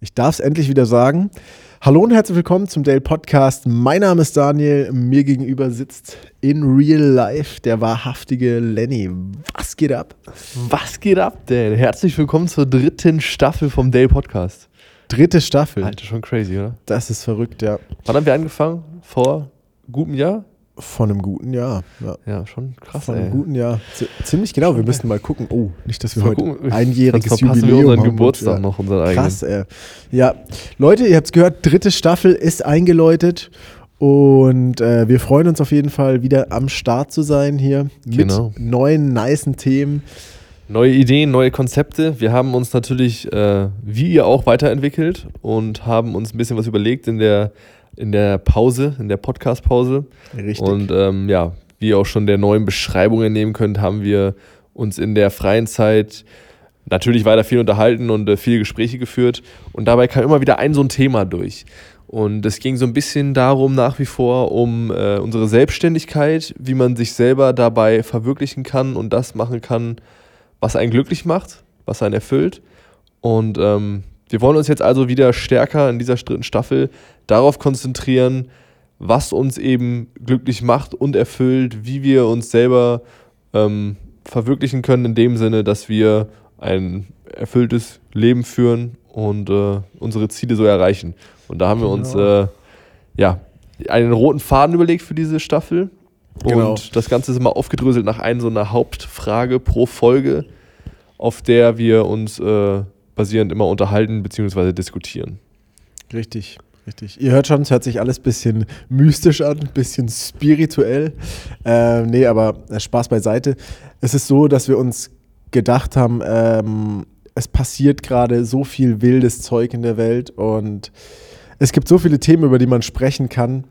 Ich darf es endlich wieder sagen. Hallo und herzlich willkommen zum Dale Podcast. Mein Name ist Daniel. Mir gegenüber sitzt in real life der wahrhaftige Lenny. Was geht ab? Was geht ab, Dale? Herzlich willkommen zur dritten Staffel vom Dale Podcast. Dritte Staffel. Alter, schon crazy, oder? Das ist verrückt, ja. Wann haben wir angefangen? Vor gutem Jahr? Von einem guten Jahr. Ja, Ja, schon krass, Von ey. einem guten Jahr. Ziemlich genau. Wir müssen mal gucken. Oh, nicht, dass wir Mal heute gucken. einjähriges Jubiläum wir unseren haben. Geburtstag und, noch, unseren Krass, ey. Ja, Leute, ihr habt es gehört, dritte Staffel ist eingeläutet und äh, wir freuen uns auf jeden Fall wieder am Start zu sein hier mit Genau. neuen, nicen Themen. Neue Ideen, neue Konzepte. Wir haben uns natürlich, äh, wie ihr auch, weiterentwickelt und haben uns ein bisschen was überlegt in der, in der Pause, in der Podcast-Pause. Richtig. Und ähm, ja, wie ihr auch schon der neuen Beschreibung entnehmen könnt, haben wir uns in der freien Zeit natürlich weiter viel unterhalten und äh, viele Gespräche geführt. Und dabei kam immer wieder ein so ein Thema durch. Und es ging so ein bisschen darum, nach wie vor, um äh, unsere Selbstständigkeit, wie man sich selber dabei verwirklichen kann und das machen kann, was einen glücklich macht, was einen erfüllt. Und ähm, wir wollen uns jetzt also wieder stärker in dieser dritten Staffel darauf konzentrieren, was uns eben glücklich macht und erfüllt, wie wir uns selber ähm, verwirklichen können, in dem Sinne, dass wir ein erfülltes Leben führen und äh, unsere Ziele so erreichen. Und da haben wir uns Genau. äh, ja, einen roten Faden überlegt für diese Staffel. Und Genau. das Ganze ist immer aufgedröselt nach einer so einer Hauptfrage pro Folge, auf der wir uns äh, basierend immer unterhalten bzw. diskutieren. Richtig, richtig. Ihr hört schon, es hört sich alles ein bisschen mystisch an, ein bisschen spirituell. Äh, nee, aber äh, Spaß beiseite. Es ist so, dass wir uns gedacht haben, ähm, es passiert gerade so viel wildes Zeug in der Welt und es gibt so viele Themen, über die man sprechen kann.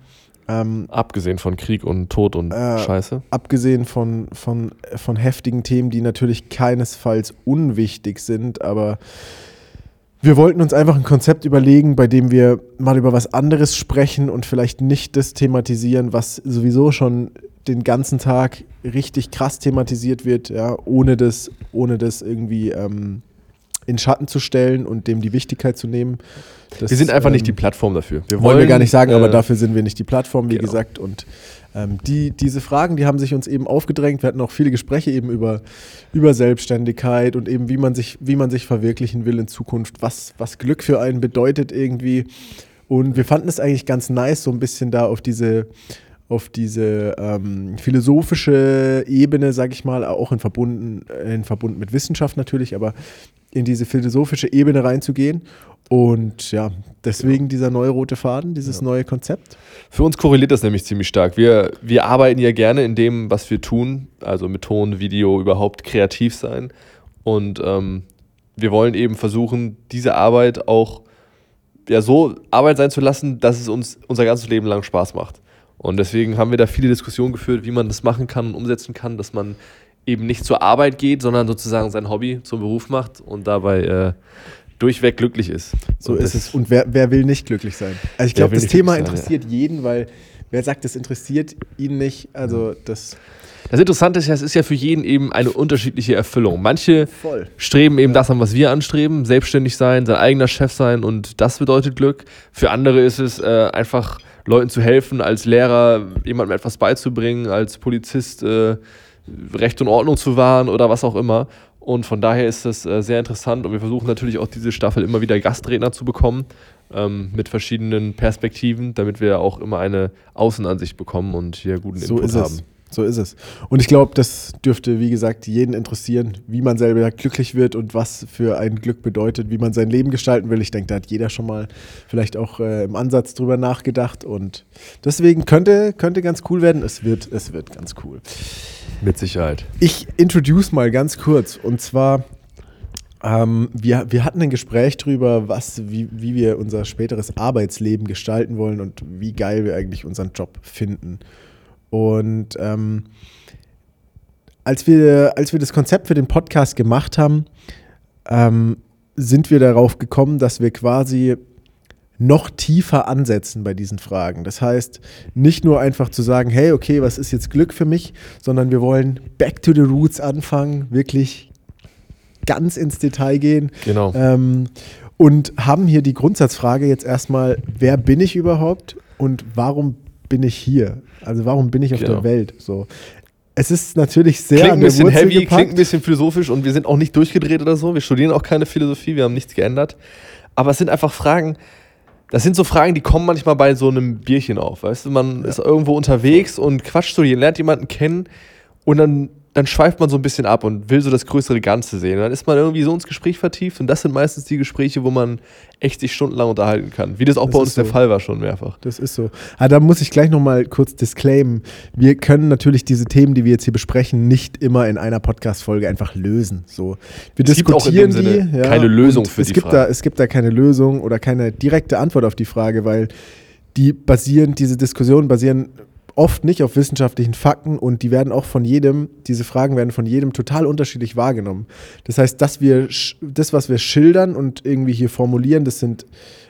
Ähm, Abgesehen von Krieg und Tod und Äh, Scheiße. abgesehen von, von, von heftigen Themen, die natürlich keinesfalls unwichtig sind, aber wir wollten uns einfach ein Konzept überlegen, bei dem wir mal über was anderes sprechen und vielleicht nicht das thematisieren, was sowieso schon den ganzen Tag richtig krass thematisiert wird, ja, ohne das, ohne das irgendwie ähm, in Schatten zu stellen und dem die Wichtigkeit zu nehmen. Das, wir sind einfach nicht ähm, die Plattform dafür. Wir wollen wir gar nicht sagen, aber äh, dafür sind wir nicht die Plattform, wie genau. gesagt. Und ähm, die, diese Fragen, die haben sich uns eben aufgedrängt. Wir hatten auch viele Gespräche eben über, über Selbstständigkeit und eben, wie man, sich, wie man sich verwirklichen will in Zukunft, was, was Glück für einen bedeutet irgendwie. Und wir fanden es eigentlich ganz nice, so ein bisschen da auf diese, auf diese ähm, philosophische Ebene, sag ich mal, auch in Verbunden, in Verbund mit Wissenschaft natürlich, aber in diese philosophische Ebene reinzugehen. Und ja, deswegen dieser neue rote Faden, dieses neue Konzept. Für uns korreliert das nämlich ziemlich stark. Wir, wir arbeiten ja gerne in dem, was wir tun, also mit Ton, Video, überhaupt kreativ sein. Und ähm, wir wollen eben versuchen, diese Arbeit auch ja, so Arbeit sein zu lassen, dass es uns unser ganzes Leben lang Spaß macht. Und deswegen haben wir da viele Diskussionen geführt, wie man das machen kann und umsetzen kann, dass man eben nicht zur Arbeit geht, sondern sozusagen sein Hobby zum Beruf macht und dabei äh, durchweg glücklich ist. So Und ist es. Und wer, wer will nicht glücklich sein? Also ich glaube, das Thema sein, interessiert jeden, weil wer sagt, das interessiert ihn nicht, also das Das Interessante ist ja, es ist ja für jeden eben eine unterschiedliche Erfüllung. Manche voll. streben eben das an, was wir anstreben, selbstständig sein, sein eigener Chef sein und das bedeutet Glück. Für andere ist es äh, einfach Leuten zu helfen, als Lehrer jemandem etwas beizubringen, als Polizist äh, Recht und Ordnung zu wahren oder was auch immer. Und von daher ist das äh, sehr interessant und wir versuchen natürlich auch diese Staffel immer wieder Gastredner zu bekommen ähm, mit verschiedenen Perspektiven, damit wir auch immer eine Außenansicht bekommen und hier guten So Input haben. es. So ist es. Und ich glaube, das dürfte, wie gesagt, jeden interessieren, wie man selber glücklich wird und was für ein Glück bedeutet, wie man sein Leben gestalten will. Ich denke, da hat jeder schon mal vielleicht auch äh, im Ansatz drüber nachgedacht. Und deswegen könnte, könnte ganz cool werden. Es wird, es wird ganz cool. Mit Sicherheit. Ich introduce mal ganz kurz. Und zwar, ähm, wir, wir hatten ein Gespräch drüber, was, wie, wie wir unser späteres Arbeitsleben gestalten wollen und wie geil wir eigentlich unseren Job finden. Und ähm, als, wir, als wir das Konzept für den Podcast gemacht haben, ähm, sind wir darauf gekommen, dass wir quasi noch tiefer ansetzen bei diesen Fragen. Das heißt, nicht nur einfach zu sagen, hey, okay, was ist jetzt Glück für mich, sondern wir wollen back to the roots anfangen, wirklich ganz ins Detail gehen. Genau. Ähm, und haben hier die Grundsatzfrage jetzt erstmal, wer bin ich überhaupt und warum bin ich hier? Also warum bin ich auf Genau. der Welt? So. Es ist natürlich sehr Klingt ein bisschen Wurzel heavy, gepackt. klingt ein bisschen philosophisch und wir sind auch nicht durchgedreht oder so. Wir studieren auch keine Philosophie, wir haben nichts geändert. Aber es sind einfach Fragen, das sind so Fragen, die kommen manchmal bei so einem Bierchen auf. Weißt du, man ist irgendwo unterwegs und quatscht so, ihr lernt jemanden kennen und dann, dann schweift man so ein bisschen ab und will so das größere Ganze sehen. Und dann ist man irgendwie so ins Gespräch vertieft und das sind meistens die Gespräche, wo man echt sich stundenlang unterhalten kann. Wie das auch Das bei uns ist der so. Fall war schon mehrfach. Das ist so. Ah, da muss ich gleich nochmal kurz disclaimen. Wir können natürlich diese Themen, die wir jetzt hier besprechen, nicht immer in einer Podcast-Folge einfach lösen. So. Wir Es gibt auch in dem diskutieren die. keine Lösung für es die gibt Frage. Da, es gibt da keine Lösung oder keine direkte Antwort auf die Frage, weil die basieren, diese Diskussionen basieren oft nicht auf wissenschaftlichen Fakten und die werden auch von jedem, diese Fragen werden von jedem total unterschiedlich wahrgenommen. Das heißt, dass wir, das, was wir schildern und irgendwie hier formulieren, das sind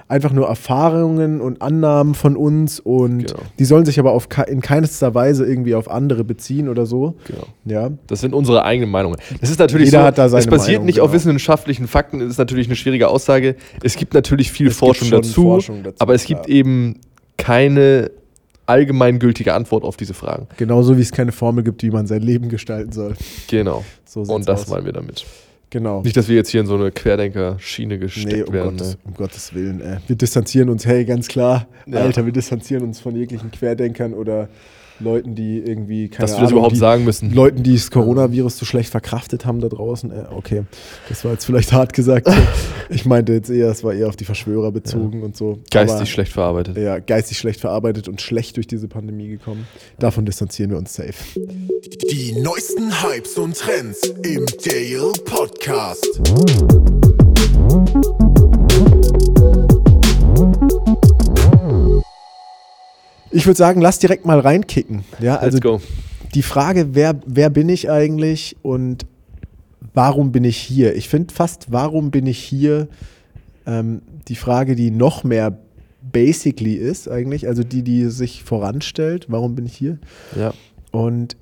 einfach nur Erfahrungen und Annahmen von uns und Genau. die sollen sich aber auf, in keinster Weise irgendwie auf andere beziehen oder so. Genau. Ja, Das sind unsere eigenen Meinungen. Das ist natürlich Jeder so, hat da seine es basiert Meinung, nicht auf genau. wissenschaftlichen Fakten, das ist natürlich eine schwierige Aussage. Es gibt natürlich viel Forschung dazu, Forschung dazu, aber es gibt klar. eben keine allgemeingültige Antwort auf diese Fragen. genauso wie es keine Formel gibt, wie man sein Leben gestalten soll. Genau. So Und das aus. meinen wir damit. Genau. Nicht, dass wir jetzt hier in so eine Querdenker-Schiene gesteckt Nee, um, werden. Gottes, Ne? um Gottes Willen. Äh, wir distanzieren uns, hey, ganz klar, Ja. Alter, wir distanzieren uns von jeglichen Querdenkern oder Leuten, die irgendwie, keine Dass wir Ahnung, das überhaupt die, sagen müssen. Leuten, die das Coronavirus so schlecht verkraftet haben da draußen. Äh, okay, das war jetzt vielleicht hart gesagt. ich meinte jetzt eher, es war eher auf die Verschwörer bezogen und so. Geistig Aber, schlecht verarbeitet. Ja, geistig schlecht verarbeitet und schlecht durch diese Pandemie gekommen. Davon distanzieren wir uns safe. Die neuesten Hypes und Trends im Dale Podcast. Ich würde sagen, lass direkt mal reinkicken. Ja, also Let's go. die Frage, wer, wer bin ich eigentlich und warum bin ich hier? Ich finde fast, warum bin ich hier, ähm, die Frage, die noch mehr basically ist eigentlich, also die, die sich voranstellt, warum bin ich hier? Ja. Und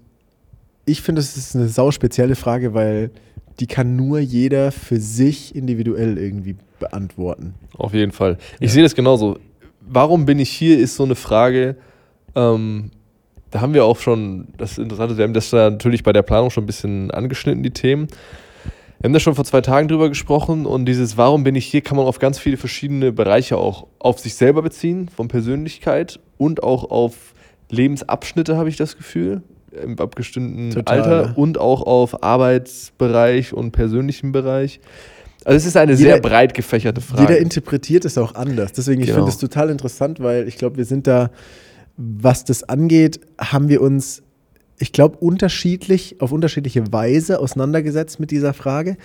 ich finde, es ist eine sau spezielle Frage, weil die kann nur jeder für sich individuell irgendwie beantworten. Auf jeden Fall. Ich sehe das genauso. Warum bin ich hier, ist so eine Frage, ähm, da haben wir auch schon, das ist interessant, wir haben das da natürlich bei der Planung schon ein bisschen angeschnitten, die Themen. Wir haben da schon vor zwei Tagen drüber gesprochen und dieses Warum bin ich hier kann man auf ganz viele verschiedene Bereiche auch auf sich selber beziehen, von Persönlichkeit und auch auf Lebensabschnitte, habe ich das Gefühl, im abgestimmten Total, Alter ja. und auch auf Arbeitsbereich und persönlichen Bereich. Also es ist eine Jeder- sehr breit gefächerte Frage. Jeder interpretiert es auch anders. Deswegen, ich Genau. finde es total interessant, weil ich glaube, wir sind da, was das angeht, haben wir uns, ich glaube, unterschiedlich, auf unterschiedliche Weise auseinandergesetzt mit dieser Frage.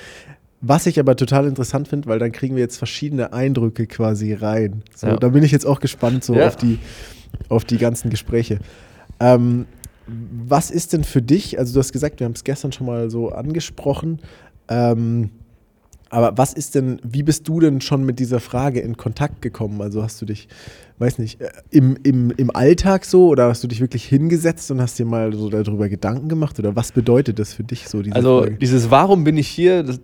Was ich aber total interessant finde, weil dann kriegen wir jetzt verschiedene Eindrücke quasi rein. So, Ja. Da bin ich jetzt auch gespannt so Ja. auf, die, auf die ganzen Gespräche. Ähm, was ist denn für dich, also du hast gesagt, wir haben es gestern schon mal so angesprochen, ähm, aber was ist denn, wie bist du denn schon mit dieser Frage in Kontakt gekommen? Also hast du dich, weiß nicht, äh, im, im, im Alltag so oder hast du dich wirklich hingesetzt und hast dir mal so darüber Gedanken gemacht? Oder was bedeutet das für dich so, diese Also Frage? dieses Warum bin ich hier, das,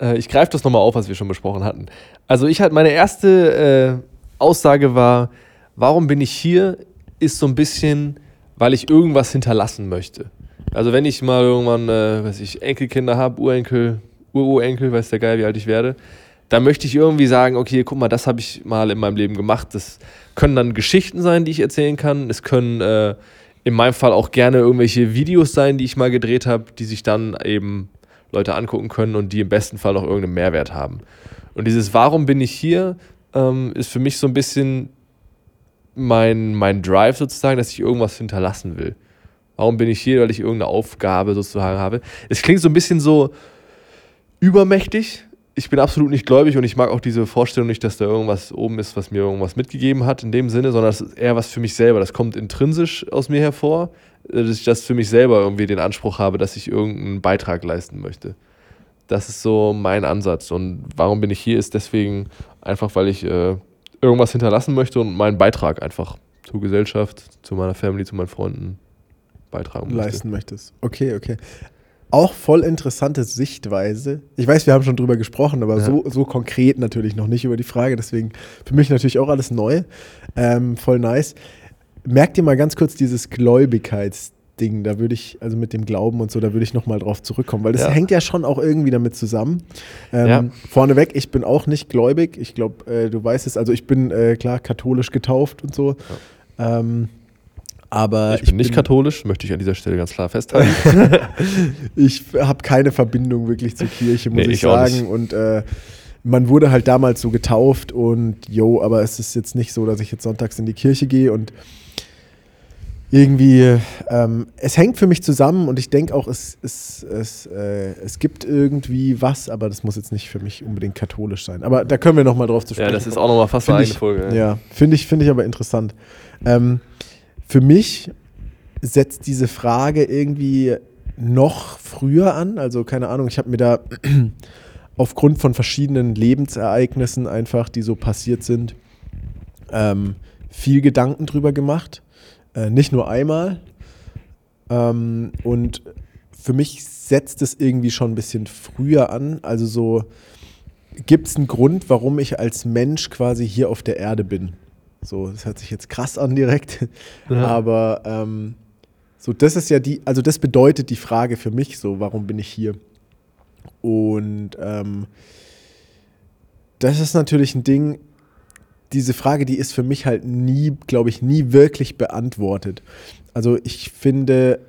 äh, ich greife das nochmal auf, was wir schon besprochen hatten. Also ich hatte meine erste äh, Aussage war, warum bin ich hier, ist so ein bisschen, weil ich irgendwas hinterlassen möchte. Also wenn ich mal irgendwann, äh, weiß ich, Enkelkinder habe, Urenkel, Ururenkel, weiß der Geil, wie alt ich werde, dann möchte ich irgendwie sagen, okay, guck mal, das habe ich mal in meinem Leben gemacht. Das können dann Geschichten sein, die ich erzählen kann. Es können äh, in meinem Fall auch gerne irgendwelche Videos sein, die ich mal gedreht habe, die sich dann eben Leute angucken können und die im besten Fall auch irgendeinen Mehrwert haben. Und dieses Warum bin ich hier ähm, ist für mich so ein bisschen mein, mein Drive sozusagen, dass ich irgendwas hinterlassen will. Warum bin ich hier? Weil ich irgendeine Aufgabe sozusagen habe. Es klingt so ein bisschen so übermächtig. Ich bin absolut nicht gläubig und ich mag auch diese Vorstellung nicht, dass da irgendwas oben ist, was mir irgendwas mitgegeben hat in dem Sinne, sondern es ist eher was für mich selber. Das kommt intrinsisch aus mir hervor, äh, dass ich das für mich selber irgendwie den Anspruch habe, dass ich irgendeinen Beitrag leisten möchte. Das ist so mein Ansatz. Und warum bin ich hier, ist deswegen einfach, weil ich äh, irgendwas hinterlassen möchte und meinen Beitrag einfach zur Gesellschaft, zu meiner Family, zu meinen Freunden beitragen möchte. leisten möchtest. Okay, okay. Auch voll interessante Sichtweise. Ich weiß, wir haben schon drüber gesprochen, aber Ja. so, so konkret natürlich noch nicht über die Frage. Deswegen für mich natürlich auch alles neu. Ähm, voll nice. Merkt ihr mal ganz kurz dieses Gläubigkeitsding. Da würde ich, also mit dem Glauben und so, da würde ich nochmal drauf zurückkommen, weil das Ja. hängt ja schon auch irgendwie damit zusammen. Ähm, Ja. Vorneweg, ich bin auch nicht gläubig. Ich glaube, äh, du weißt es, also ich bin äh, klar katholisch getauft und so. Ähm, aber Ich bin nicht katholisch, möchte ich an dieser Stelle ganz klar festhalten. ich habe keine Verbindung wirklich zur Kirche, muss Nee, ich ich sagen. Und äh, man wurde halt damals so getauft und jo, aber es ist jetzt nicht so, dass ich jetzt sonntags in die Kirche gehe und irgendwie, ähm, es hängt für mich zusammen und ich denke auch, es, es, es, äh, es gibt irgendwie was, aber das muss jetzt nicht für mich unbedingt katholisch sein. Aber da können wir nochmal drauf zu sprechen. ja, das ist auch nochmal fast Find eine ich- eigene Folge. Ja, finde ich, finde ich aber interessant. Ähm, für mich setzt diese Frage irgendwie noch früher an. Also keine Ahnung, ich habe mir da aufgrund von verschiedenen Lebensereignissen einfach, die so passiert sind, ähm, viel Gedanken drüber gemacht. Äh, nicht nur einmal. Ähm, und für mich setzt es irgendwie schon ein bisschen früher an. Also so, gibt es einen Grund, warum ich als Mensch quasi hier auf der Erde bin? So, das hört sich jetzt krass an direkt. Ja. Aber ähm, so, das ist ja die, also das bedeutet die Frage für mich so, warum bin ich hier? Und ähm, das ist natürlich ein Ding, diese Frage, die ist für mich halt nie, glaube ich, nie wirklich beantwortet. Also ich finde,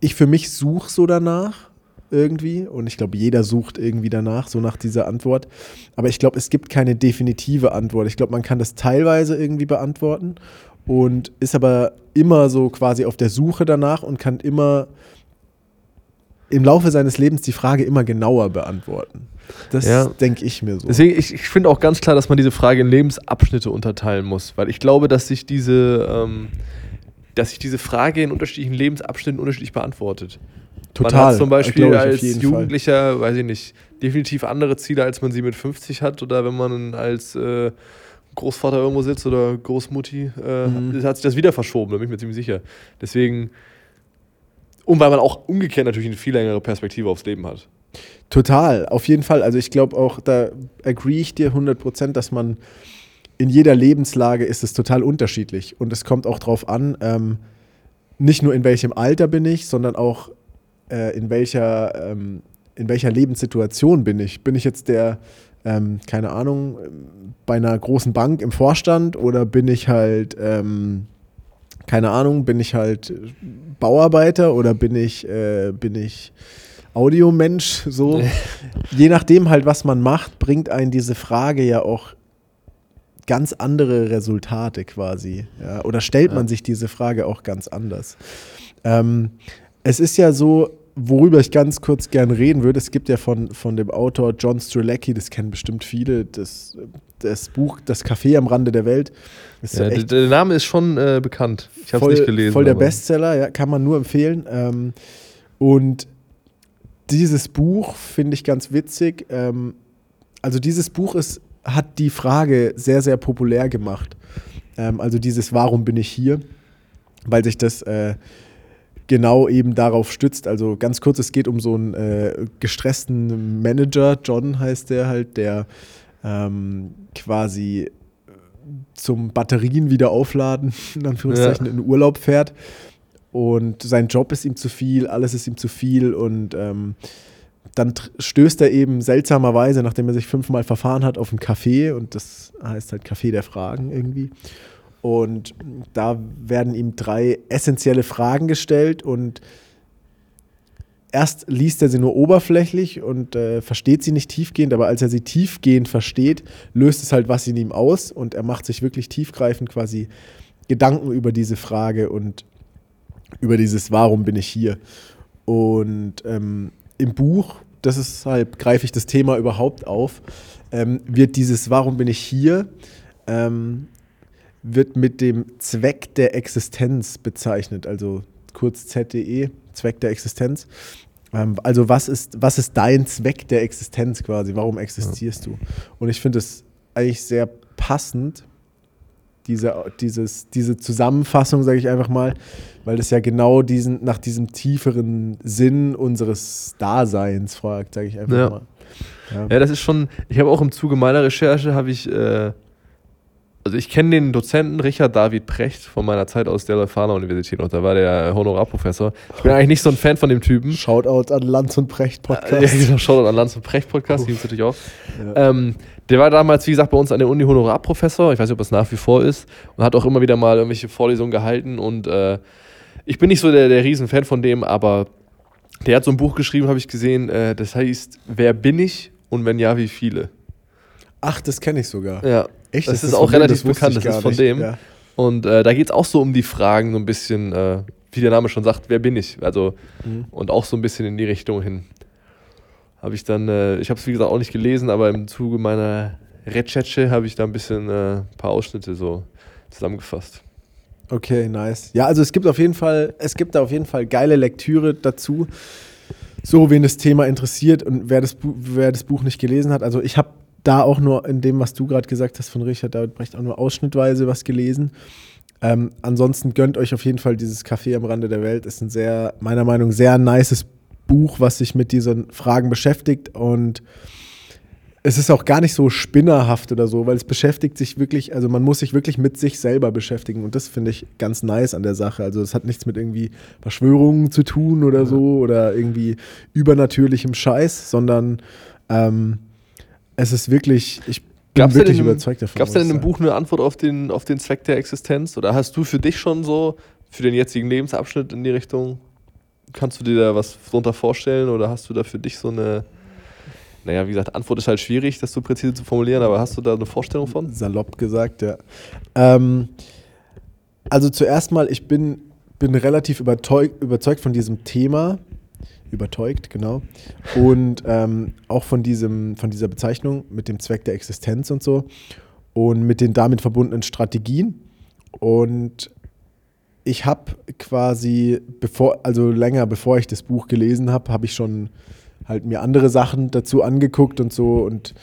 ich für mich suche so danach irgendwie und ich glaube, jeder sucht irgendwie danach, so nach dieser Antwort. Aber ich glaube, es gibt keine definitive Antwort. Ich glaube, man kann das teilweise irgendwie beantworten und ist aber immer so quasi auf der Suche danach und kann immer im Laufe seines Lebens die Frage immer genauer beantworten. Das Ja. denke ich mir so. Deswegen, ich, ich finde auch ganz klar, dass man diese Frage in Lebensabschnitte unterteilen muss, weil ich glaube, dass sich diese, ähm, dass sich diese Frage in unterschiedlichen Lebensabschnitten unterschiedlich beantwortet. Man Total. hat zum Beispiel ich, als jeden Fall. Jugendlicher, weiß ich nicht, definitiv andere Ziele, als man sie mit 50 hat oder wenn man als äh, Großvater irgendwo sitzt oder Großmutti, äh, Mhm. hat sich das wieder verschoben, da bin ich mir ziemlich sicher. Deswegen, und weil man auch umgekehrt natürlich eine viel längere Perspektive aufs Leben hat. Total, auf jeden Fall. Also ich glaube auch, da agree ich dir 100 Prozent, dass man in jeder Lebenslage ist es total unterschiedlich. Und es kommt auch drauf an, ähm, nicht nur in welchem Alter bin ich, sondern auch äh, in, welcher, ähm, in welcher Lebenssituation bin ich. Bin ich jetzt der, ähm, keine Ahnung, bei einer großen Bank im Vorstand oder bin ich halt, ähm, keine Ahnung, bin ich halt Bauarbeiter oder bin ich, äh, bin ich Audiomensch, so. Je nachdem halt, was man macht, bringt einen diese Frage ja auch ganz andere Resultate quasi. Ja? Oder stellt man sich diese Frage auch ganz anders. Ähm, es ist ja so, worüber ich ganz kurz gern reden würde, es gibt ja von, von dem Autor John Strzelecki, das kennen bestimmt viele, das, das Buch Das Café am Rande der Welt. Ja, ja der, Name ist schon äh, bekannt. Ich habe es nicht gelesen. Voll der Bestseller, ja, kann man nur empfehlen. Ähm, und dieses Buch finde ich ganz witzig. Ähm, also dieses Buch ist, hat die Frage sehr, sehr populär gemacht. Ähm, also dieses Warum bin ich hier? Weil sich das äh, genau eben darauf stützt. Also ganz kurz, es geht um so einen äh, gestressten Manager, John heißt der halt, der ähm, quasi zum Batterien wieder aufladen, in Anführungszeichen, Ja. in Urlaub fährt. Und sein Job ist ihm zu viel, alles ist ihm zu viel. Und ähm, dann stößt er eben seltsamerweise, nachdem er sich fünfmal verfahren hat, auf ein Café. Und das heißt halt Café der Fragen irgendwie. Und da werden ihm drei essentielle Fragen gestellt. Und erst liest er sie nur oberflächlich und äh, versteht sie nicht tiefgehend, aber als er sie tiefgehend versteht, löst es halt was in ihm aus und er macht sich wirklich tiefgreifend quasi Gedanken über diese Frage und über dieses Warum bin ich hier. Und ähm, im Buch, deshalb greife ich das Thema überhaupt auf, ähm, wird dieses Warum bin ich hier ähm, wird mit dem Zweck der Existenz bezeichnet, also kurz ZDE, Zweck der Existenz. Ähm, also was ist, was ist dein Zweck der Existenz quasi? Warum existierst du? Und ich finde es eigentlich sehr passend, diese, dieses, diese Zusammenfassung, sage ich einfach mal, weil das ja genau diesen, nach diesem tieferen Sinn unseres Daseins fragt, sage ich einfach Ja. mal. Ja, das ist schon, ich habe auch im Zuge meiner Recherche, habe ich, äh, also ich kenne den Dozenten Richard David Precht von meiner Zeit aus der Leuphana Universität noch, da war der Honorarprofessor. Ich bin eigentlich nicht so ein Fan von dem Typen. Shoutout an Lanz und Precht Podcast. Ja, genau, Shoutout an Lanz und Precht Podcast, die gibt es natürlich auch. Ja. Ähm, der war damals, wie gesagt, bei uns an der Uni Honorarprofessor. Ich weiß nicht, ob es nach wie vor ist. Und hat auch immer wieder mal irgendwelche Vorlesungen gehalten. Und äh, ich bin nicht so der, der Riesenfan von dem, aber der hat so ein Buch geschrieben, habe ich gesehen. Äh, das heißt, Wer bin ich und wenn ja, wie viele? Ach, das kenne ich sogar. Ja, Echt? das, ist von auch dem? relativ Das bekannt. Das ist von nicht. dem. Ja. Und äh, da geht es auch so um die Fragen, so ein bisschen, äh, wie der Name schon sagt, wer bin ich? Also, Mhm. und auch so ein bisschen in die Richtung hin. Habe ich dann, äh, ich habe es wie gesagt auch nicht gelesen, aber im Zuge meiner Recherche habe ich da ein bisschen äh, ein paar Ausschnitte so zusammengefasst. Okay, nice. Ja, also es gibt auf jeden Fall, es gibt da auf jeden Fall geile Lektüre dazu. So, wen das Thema interessiert und wer das, Bu wer das Buch nicht gelesen hat. Also ich habe da auch nur in dem, was du gerade gesagt hast von Richard David Brecht, auch nur ausschnittweise was gelesen. Ähm, ansonsten gönnt euch auf jeden Fall dieses Café am Rande der Welt. Ist ein sehr, meiner Meinung nach, sehr nices Buch, was sich mit diesen Fragen beschäftigt und es ist auch gar nicht so spinnerhaft oder so, weil es beschäftigt sich wirklich, also man muss sich wirklich mit sich selber beschäftigen und das finde ich ganz nice an der Sache. Also es hat nichts mit irgendwie Verschwörungen zu tun oder so oder irgendwie übernatürlichem Scheiß, sondern ähm, es ist wirklich, ich bin Gab's wirklich in dem- überzeugt davon. Gab es denn in dem Buch eine Antwort auf den, auf den Zweck der Existenz? Oder hast du für dich schon so, für den jetzigen Lebensabschnitt in die Richtung, kannst du dir da was drunter vorstellen oder hast du da für dich so eine, naja, wie gesagt, Antwort ist halt schwierig, das so präzise zu formulieren, aber hast du da eine Vorstellung von? Salopp gesagt, ja. Ähm, also zuerst mal, ich bin, bin relativ überzeugt von diesem Thema. Überzeugt, genau. Und ähm, auch von, diesem, von dieser Bezeichnung mit dem Zweck der Existenz und so. Und mit den damit verbundenen Strategien. Und ich habe quasi, bevor, also länger bevor ich das Buch gelesen habe, habe ich schon halt mir andere Sachen dazu angeguckt und so. Und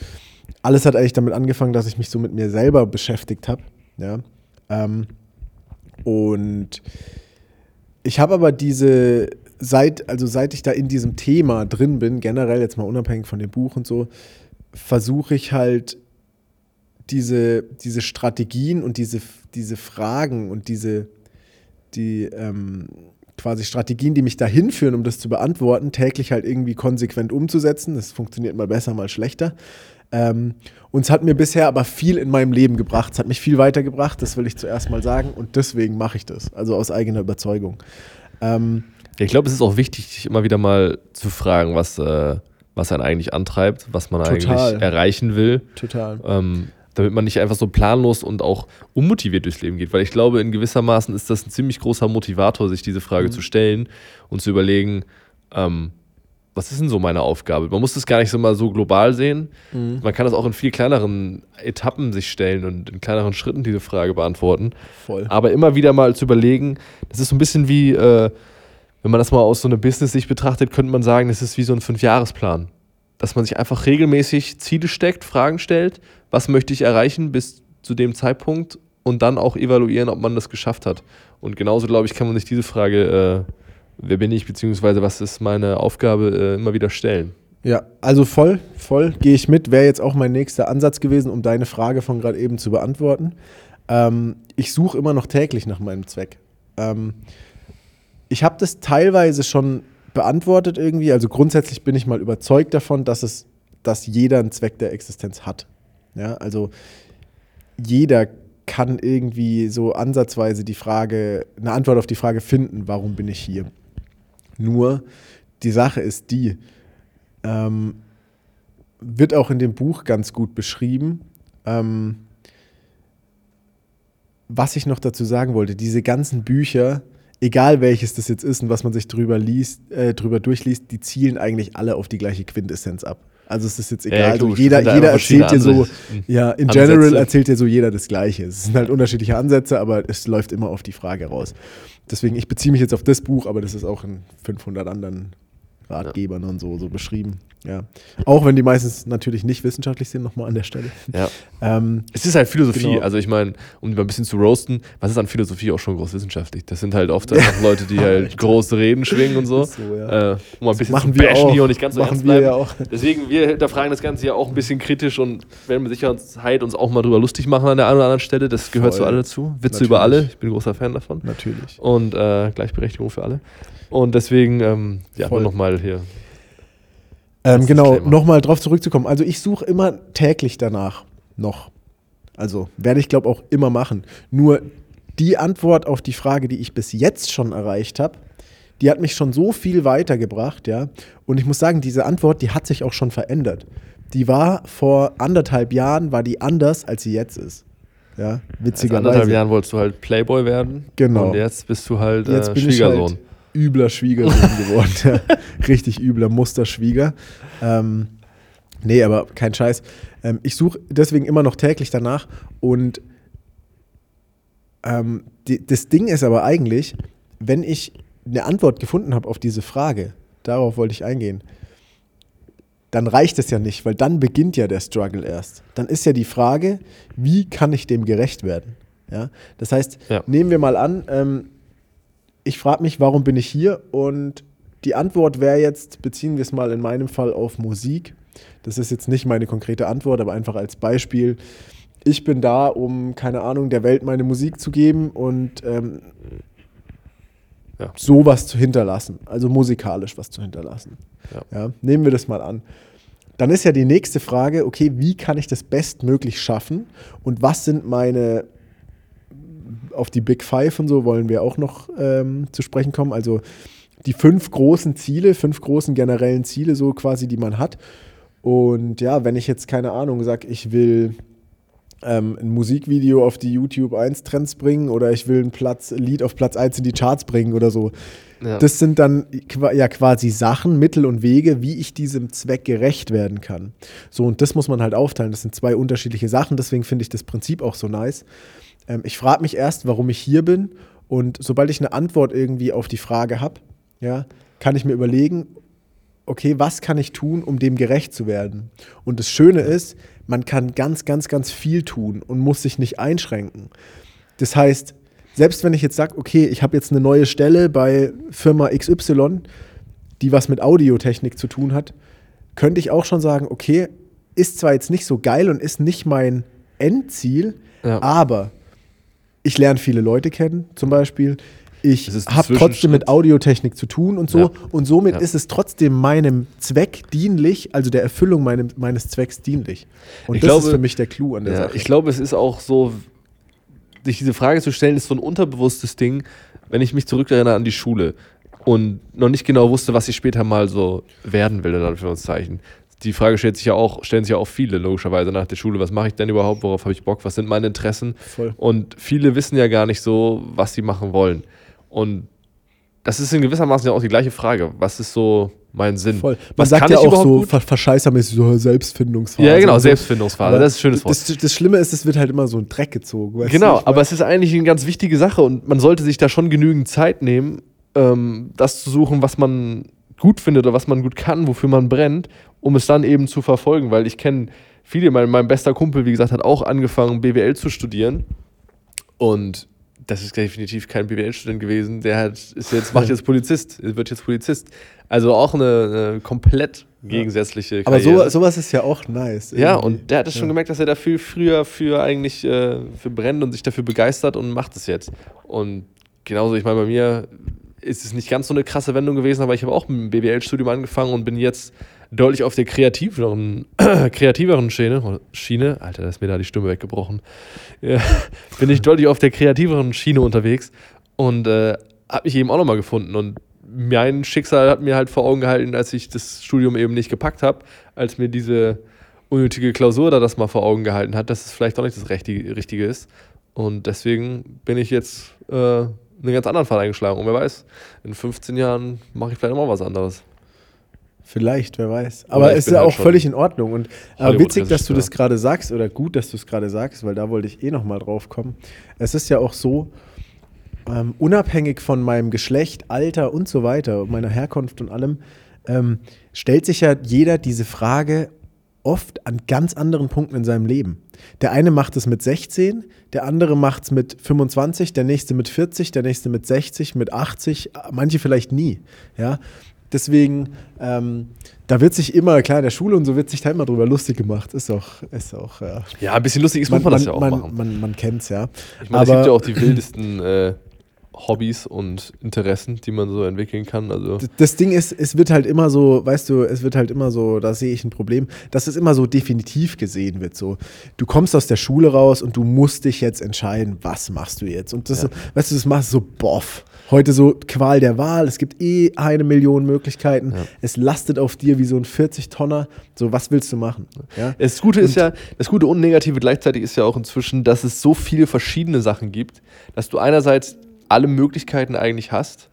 alles hat eigentlich damit angefangen, dass ich mich so mit mir selber beschäftigt habe. Ja. Ähm, und ich habe aber diese, seit, also seit ich da in diesem Thema drin bin, generell jetzt mal unabhängig von dem Buch und so, versuche ich halt diese, diese Strategien und diese, diese Fragen und diese, die ähm, quasi Strategien, die mich dahin führen, um das zu beantworten, täglich halt irgendwie konsequent umzusetzen. Das funktioniert mal besser, mal schlechter. Ähm, und es hat mir bisher aber viel in meinem Leben gebracht. Es hat mich viel weitergebracht, das will ich zuerst mal sagen. Und deswegen mache ich das, also aus eigener Überzeugung. Ähm, Ja, ich glaube, es ist auch wichtig, sich immer wieder mal zu fragen, was, äh, was einen eigentlich antreibt, was man Total. eigentlich erreichen will. total. ähm, damit man nicht einfach so planlos und auch unmotiviert durchs Leben geht. Weil ich glaube, in gewissermaßen ist das ein ziemlich großer Motivator, sich diese Frage Mhm. zu stellen und zu überlegen, ähm, was ist denn so meine Aufgabe? Man muss das gar nicht so mal so global sehen. Mhm. Man kann das auch in viel kleineren Etappen sich stellen und in kleineren Schritten diese Frage beantworten. Voll. Aber immer wieder mal zu überlegen, das ist so ein bisschen wie, äh, wenn man das mal aus so einer Business-Sicht betrachtet, könnte man sagen, das ist wie so ein Fünfjahresplan. Dass man sich einfach regelmäßig Ziele steckt, Fragen stellt, was möchte ich erreichen bis zu dem Zeitpunkt und dann auch evaluieren, ob man das geschafft hat. Und genauso, glaube ich, kann man sich diese Frage, äh, wer bin ich, beziehungsweise was ist meine Aufgabe, äh, immer wieder stellen. Ja, also voll, voll gehe ich mit. Wäre jetzt auch mein nächster Ansatz gewesen, um deine Frage von gerade eben zu beantworten. Ähm, ich suche immer noch täglich nach meinem Zweck. Ähm, ich habe das teilweise schon beantwortet irgendwie. Also grundsätzlich bin ich mal überzeugt davon, dass es, dass jeder einen Zweck der Existenz hat. Ja, also jeder kann irgendwie so ansatzweise die Frage, eine Antwort auf die Frage finden, warum bin ich hier? Nur die Sache ist die, ähm, wird auch in dem Buch ganz gut beschrieben. Ähm, was ich noch dazu sagen wollte, diese ganzen Bücher, egal welches das jetzt ist und was man sich drüber liest, äh, drüber durchliest, die zielen eigentlich alle auf die gleiche Quintessenz ab. Also es ist jetzt egal, Ja, also logisch, jeder, da jeder erzählt dir so, ja, in Ansätze. general erzählt dir so jeder das Gleiche. Es sind halt unterschiedliche Ansätze, aber es läuft immer auf die Frage raus. Deswegen, ich beziehe mich jetzt auf das Buch, aber das ist auch in 500 anderen Ratgebern und so, so beschrieben. Ja. Auch wenn die meistens natürlich nicht wissenschaftlich sind, nochmal an der Stelle. Ja. Ähm, Es ist halt Philosophie. Genau. Also ich meine, um die mal ein bisschen zu roasten, was ist an Philosophie auch schon groß wissenschaftlich? Das sind halt oft einfach Leute, die halt große Reden schwingen und so. So, ja. äh, um mal ein bisschen machen zu wir auch. hier und nicht ganz so Machen ernst wir bleiben. ja auch. Deswegen, wir hinterfragen das Ganze ja auch ein bisschen kritisch und werden mit Sicherheit uns auch mal drüber lustig machen an der einen oder anderen Stelle. Das gehört Voll. zu alle dazu. Witze über alle. Natürlich. Ich bin ein großer Fan davon. natürlich. Und äh, Gleichberechtigung für alle. Und deswegen, ähm, ja, Voll. nur nochmal hier. Ähm, genau, nochmal drauf zurückzukommen. Also ich suche immer täglich danach noch. Also werde ich, glaube auch immer machen. Nur die Antwort auf die Frage, die ich bis jetzt schon erreicht habe, die hat mich schon so viel weitergebracht, ja. Und ich muss sagen, diese Antwort, die hat sich auch schon verändert. Die war vor anderthalb Jahren, war die anders, als sie jetzt ist. Ja, witzigerweise. anderthalb Jahren wolltest du halt Playboy werden. Genau. Und jetzt bist du halt Jetzt äh, bin ich Schwiegersohn. halt übler Schwiegersohn geworden. Ja. Richtig übler Musterschwieger. Ähm, nee, aber kein Scheiß. Ähm, ich suche deswegen immer noch täglich danach und ähm, die, das Ding ist aber eigentlich, wenn ich eine Antwort gefunden habe auf diese Frage, darauf wollte ich eingehen, dann reicht es ja nicht, weil dann beginnt ja der Struggle erst. Dann ist ja die Frage, wie kann ich dem gerecht werden? Ja? Das heißt, Ja. nehmen wir mal an, ähm, ich frage mich, warum bin ich hier? Und die Antwort wäre jetzt, beziehen wir es mal in meinem Fall auf Musik. Das ist jetzt nicht meine konkrete Antwort, aber einfach als Beispiel. Ich bin da, um, keine Ahnung, der Welt meine Musik zu geben und ähm, Ja. sowas zu hinterlassen, also musikalisch was zu hinterlassen. Ja. Ja, nehmen wir das mal an. Dann ist ja die nächste Frage, okay, wie kann ich das bestmöglich schaffen und was sind meine, auf die Big Five und so wollen wir auch noch ähm, zu sprechen kommen, also die fünf großen Ziele, fünf großen generellen Ziele so quasi, die man hat. Und ja, wenn ich jetzt keine Ahnung sage, ich will ähm, ein Musikvideo auf die YouTube 1 Trends bringen oder ich will ein Platz, Lied auf Platz 1 in die Charts bringen oder so. Ja. Das sind dann ja quasi Sachen, Mittel und Wege, wie ich diesem Zweck gerecht werden kann. So, und das muss man halt aufteilen. Das sind zwei unterschiedliche Sachen, deswegen finde ich das Prinzip auch so nice. Ähm, ich frage mich erst, warum ich hier bin, und sobald ich eine Antwort irgendwie auf die Frage habe, ja, kann ich mir überlegen, okay, was kann ich tun, um dem gerecht zu werden? Und das Schöne ist, man kann ganz, ganz, ganz viel tun und muss sich nicht einschränken. Das heißt, selbst wenn ich jetzt sage, okay, ich habe jetzt eine neue Stelle bei Firma XY, die was mit Audiotechnik zu tun hat, könnte ich auch schon sagen, okay, ist zwar jetzt nicht so geil und ist nicht mein Endziel, Ja. aber ich lerne viele Leute kennen, zum Beispiel. Ich habe trotzdem mit Audiotechnik zu tun und so. Ja. Und somit Ja. ist es trotzdem meinem Zweck dienlich, also der Erfüllung meinem, meines Zwecks dienlich. Und Ich das glaube- ist für mich der Clou an der Ja, Sache. ich glaube, es ist auch so, sich diese Frage zu stellen, ist so ein unterbewusstes Ding, wenn ich mich zurückerinnere an die Schule und noch nicht genau wusste, was ich später mal so werden will, in Anführungszeichen. Die Frage stellt sich ja auch, stellen sich ja auch viele logischerweise nach der Schule, was mache ich denn überhaupt, worauf habe ich Bock, was sind meine Interessen? Voll. Und viele wissen ja gar nicht so, was sie machen wollen. Und das ist in gewissermaßen ja auch die gleiche Frage. Was ist so mein Sinn? Voll. Man Was sagt ja auch so ver verscheißermäßig so Selbstfindungsphase. Ja, genau. Selbstfindungsphase, Aber das ist ein schönes Wort. Das, das Schlimme ist, es wird halt immer so ein Dreck gezogen. Genau, aber es ist eigentlich eine ganz wichtige Sache und man sollte sich da schon genügend Zeit nehmen, ähm, das zu suchen, was man gut findet oder was man gut kann, wofür man brennt, um es dann eben zu verfolgen, weil ich kenne viele, mein, mein bester Kumpel, wie gesagt, hat auch angefangen, BWL zu studieren und das ist definitiv kein BWL-Student gewesen, der hat, ist jetzt, macht jetzt Polizist, wird jetzt Polizist. Also auch eine, eine komplett gegensätzliche aber Karriere. so, sowas ist ja auch nice. Ja, irgendwie. und der hat es schon gemerkt, dass er dafür früher für eigentlich äh, für brennt und sich dafür begeistert und macht es jetzt. Und genauso, ich meine, bei mir ist es nicht ganz so eine krasse Wendung gewesen, aber ich habe auch mit dem BWL-Studium angefangen und bin jetzt deutlich auf der kreativeren, kreativeren Schiene, Schiene, Alter, ist mir da die Stimme weggebrochen, ja, bin ich deutlich auf der kreativeren Schiene unterwegs und äh, habe mich eben auch nochmal gefunden und mein Schicksal hat mir halt vor Augen gehalten, als ich das Studium eben nicht gepackt habe, als mir diese unnötige Klausur da das mal vor Augen gehalten hat, dass es vielleicht doch nicht das Richtige, Richtige ist. Und deswegen bin ich jetzt äh, einen ganz anderen Fall eingeschlagen. Und wer weiß, in 15 Jahren mache ich vielleicht mal was anderes. Vielleicht, wer weiß. Aber es ist ja halt auch völlig in Ordnung. Und aber witzig, dass du das gerade sagst, oder gut, dass du es gerade sagst, weil da wollte ich eh nochmal drauf kommen. Es ist ja auch so, ähm, unabhängig von meinem Geschlecht, Alter und so weiter, meiner Herkunft und allem, ähm, stellt sich ja jeder diese Frage oft an ganz anderen Punkten in seinem Leben. Der eine macht es mit 16, der andere macht es mit 25, der nächste mit 40, der nächste mit 60, mit 80, manche vielleicht nie. Ja? Deswegen, ähm, da wird sich immer, klar, in der Schule und so wird sich da immer drüber lustig gemacht. Ist auch, ist auch, ja. Ja, ein bisschen lustig ist, muss man, das ja auch man, machen. Man, man kennt es ja. Ich meine, es gibt ja auch die wildesten äh, Hobbys und Interessen, die man so entwickeln kann. Also Das Ding ist, es wird halt immer so, weißt du, es wird halt immer so, da sehe ich ein Problem, dass es immer so definitiv gesehen wird. So, du kommst aus der Schule raus und du musst dich jetzt entscheiden, was machst du jetzt. Und das, weißt du, das machst du so boff. Heute so Qual der Wahl, es gibt eh eine Million Möglichkeiten. Es lastet auf dir wie so ein 40-Tonner. So, was willst du machen? Ja? Das Gute ist ja, das Gute und Negative gleichzeitig ist ja auch inzwischen, dass es so viele verschiedene Sachen gibt, dass du einerseits alle Möglichkeiten eigentlich hast,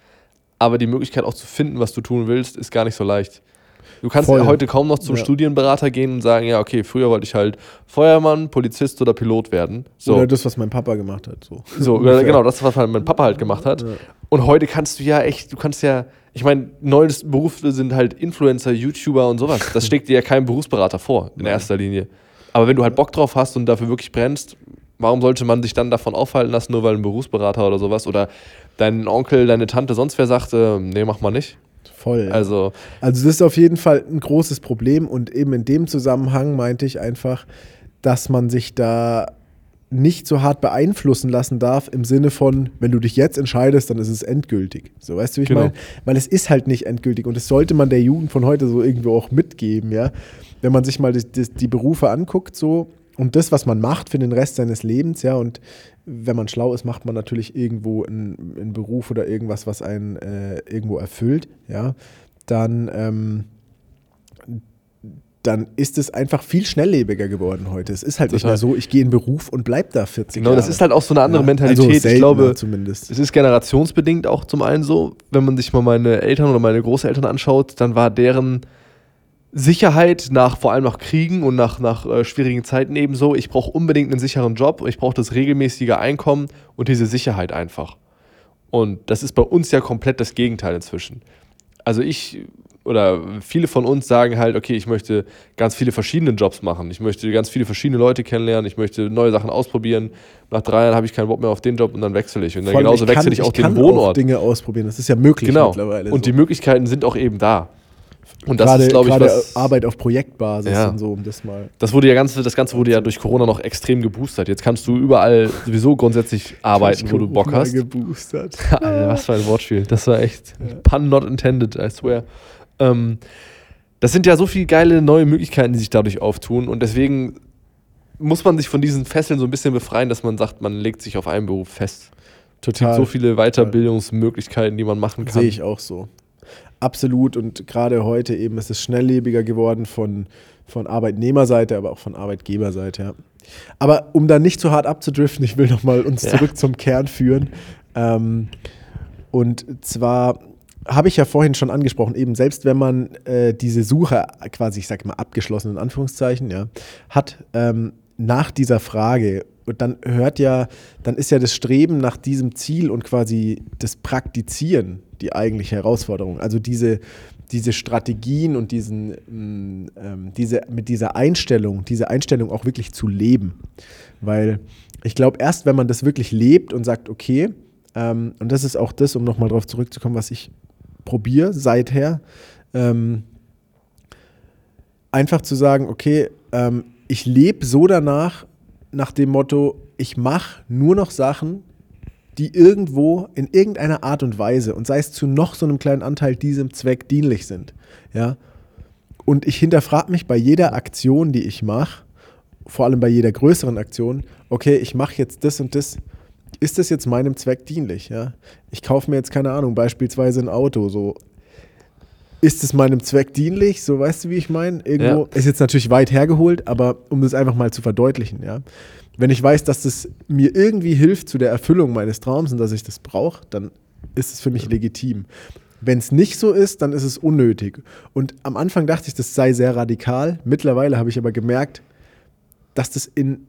aber die Möglichkeit auch zu finden, was du tun willst, ist gar nicht so leicht. Du kannst Voll. ja heute kaum noch zum Ja. Studienberater gehen und sagen, ja, okay, früher wollte ich halt Feuermann, Polizist oder Pilot werden. So, Oder das, was mein Papa gemacht hat. So, so Ungefähr. genau, das, was mein Papa halt gemacht hat. Und heute kannst du ja echt, du kannst ja, ich meine, neues Berufe sind halt Influencer, YouTuber und sowas. Das schlägt dir ja kein Berufsberater vor, in erster Linie. Aber wenn du halt Bock drauf hast und dafür wirklich brennst, warum sollte man sich dann davon aufhalten lassen, nur weil ein Berufsberater oder sowas oder dein Onkel, deine Tante, sonst wer sagt, äh, nee, mach mal nicht. Voll. Also, Also das ist auf jeden Fall ein großes Problem und eben in dem Zusammenhang meinte ich einfach, dass man sich da nicht so hart beeinflussen lassen darf im Sinne von, wenn du dich jetzt entscheidest, dann ist es endgültig. So, weißt du, wie ich Genau. meine? Weil es ist halt nicht endgültig und das sollte man der Jugend von heute so irgendwo auch mitgeben, ja. Wenn man sich mal die, die, die Berufe anguckt, so und das, was man macht für den Rest seines Lebens, ja, und wenn man schlau ist, macht man natürlich irgendwo einen, einen Beruf oder irgendwas, was einen äh, irgendwo erfüllt, ja, dann, ähm, dann ist es einfach viel schnelllebiger geworden heute. Es ist halt nicht Total. mehr so, ich gehe in Beruf und bleib da 40 genau, Jahre. das ist halt auch so eine andere Ja, Mentalität. Also ich glaube, zumindest. Es ist generationsbedingt auch zum einen so, wenn man sich mal meine Eltern oder meine Großeltern anschaut, dann war deren Sicherheit nach vor allem nach Kriegen und nach, nach äh, schwierigen Zeiten eben so, ich brauche unbedingt einen sicheren Job, ich brauche das regelmäßige Einkommen und diese Sicherheit einfach. Und das ist bei uns ja komplett das Gegenteil inzwischen. Also ich oder viele von uns sagen halt, okay, ich möchte ganz viele verschiedene Jobs machen. Ich möchte ganz viele verschiedene Leute kennenlernen. Ich möchte neue Sachen ausprobieren. Nach drei Jahren habe ich keinen Bock mehr auf den Job und dann wechsle ich. Und dann genauso ich kann- wechsle ich auch den kann Wohnort. Dinge ausprobieren. Das ist ja möglich genau. mittlerweile. Und so. die Möglichkeiten sind auch eben da. Und das gerade, ist, glaube ich, was. Arbeit auf Projektbasis Ja. und so, um das mal. Das wurde ja ganz, das Ganze wurde ja durch Corona noch extrem geboostert. Jetzt kannst du überall sowieso grundsätzlich arbeiten, wo du Bock hast. Geboostert. Alter, was für ein Wortspiel. Das war echt pun not intended, I swear. Ähm, das sind ja so viele geile neue Möglichkeiten, die sich dadurch auftun. Und deswegen muss man sich von diesen Fesseln so ein bisschen befreien, dass man sagt, man legt sich auf einen Beruf fest. Es gibt Total. so viele Weiterbildungsmöglichkeiten, die man machen kann. Sehe ich auch so. Absolut. Und gerade heute eben ist es schnelllebiger geworden von, von Arbeitnehmerseite, aber auch von Arbeitgeberseite. Ja. Aber um da nicht zu hart abzudriften, ich will nochmal uns Ja. zurück zum Kern führen. Ähm, und zwar habe ich ja vorhin schon angesprochen, eben selbst wenn man äh, diese Suche quasi, ich sage mal abgeschlossen in Anführungszeichen, ja, hat ähm, nach dieser Frage und dann hört ja, dann ist ja das Streben nach diesem Ziel und quasi das Praktizieren die eigentliche Herausforderung. Also diese, diese Strategien und diesen, mh, ähm, diese, mit dieser Einstellung, diese Einstellung auch wirklich zu leben. Weil ich glaube, erst wenn man das wirklich lebt und sagt, okay, ähm, und das ist auch das, um nochmal drauf zurückzukommen, was ich probiere seither, ähm, einfach zu sagen, okay, ähm, ich lebe so danach, nach dem Motto, ich mache nur noch Sachen, die irgendwo in irgendeiner Art und Weise und sei es zu noch so einem kleinen Anteil diesem Zweck dienlich sind. Ja? Und ich hinterfrage mich bei jeder Aktion, die ich mache, vor allem bei jeder größeren Aktion, okay, ich mache jetzt das und das. Ist das jetzt meinem Zweck dienlich? Ja? Ich kaufe mir jetzt keine Ahnung, beispielsweise ein Auto. So, ist es meinem Zweck dienlich? So, weißt du, wie ich meine? Irgendwo Ja. ist jetzt natürlich weit hergeholt, aber um das einfach mal zu verdeutlichen, ja. Wenn ich weiß, dass das mir irgendwie hilft zu der Erfüllung meines Traums und dass ich das brauche, dann ist es für mich legitim. Wenn es nicht so ist, dann ist es unnötig. Und am Anfang dachte ich, das sei sehr radikal. Mittlerweile habe ich aber gemerkt, dass das in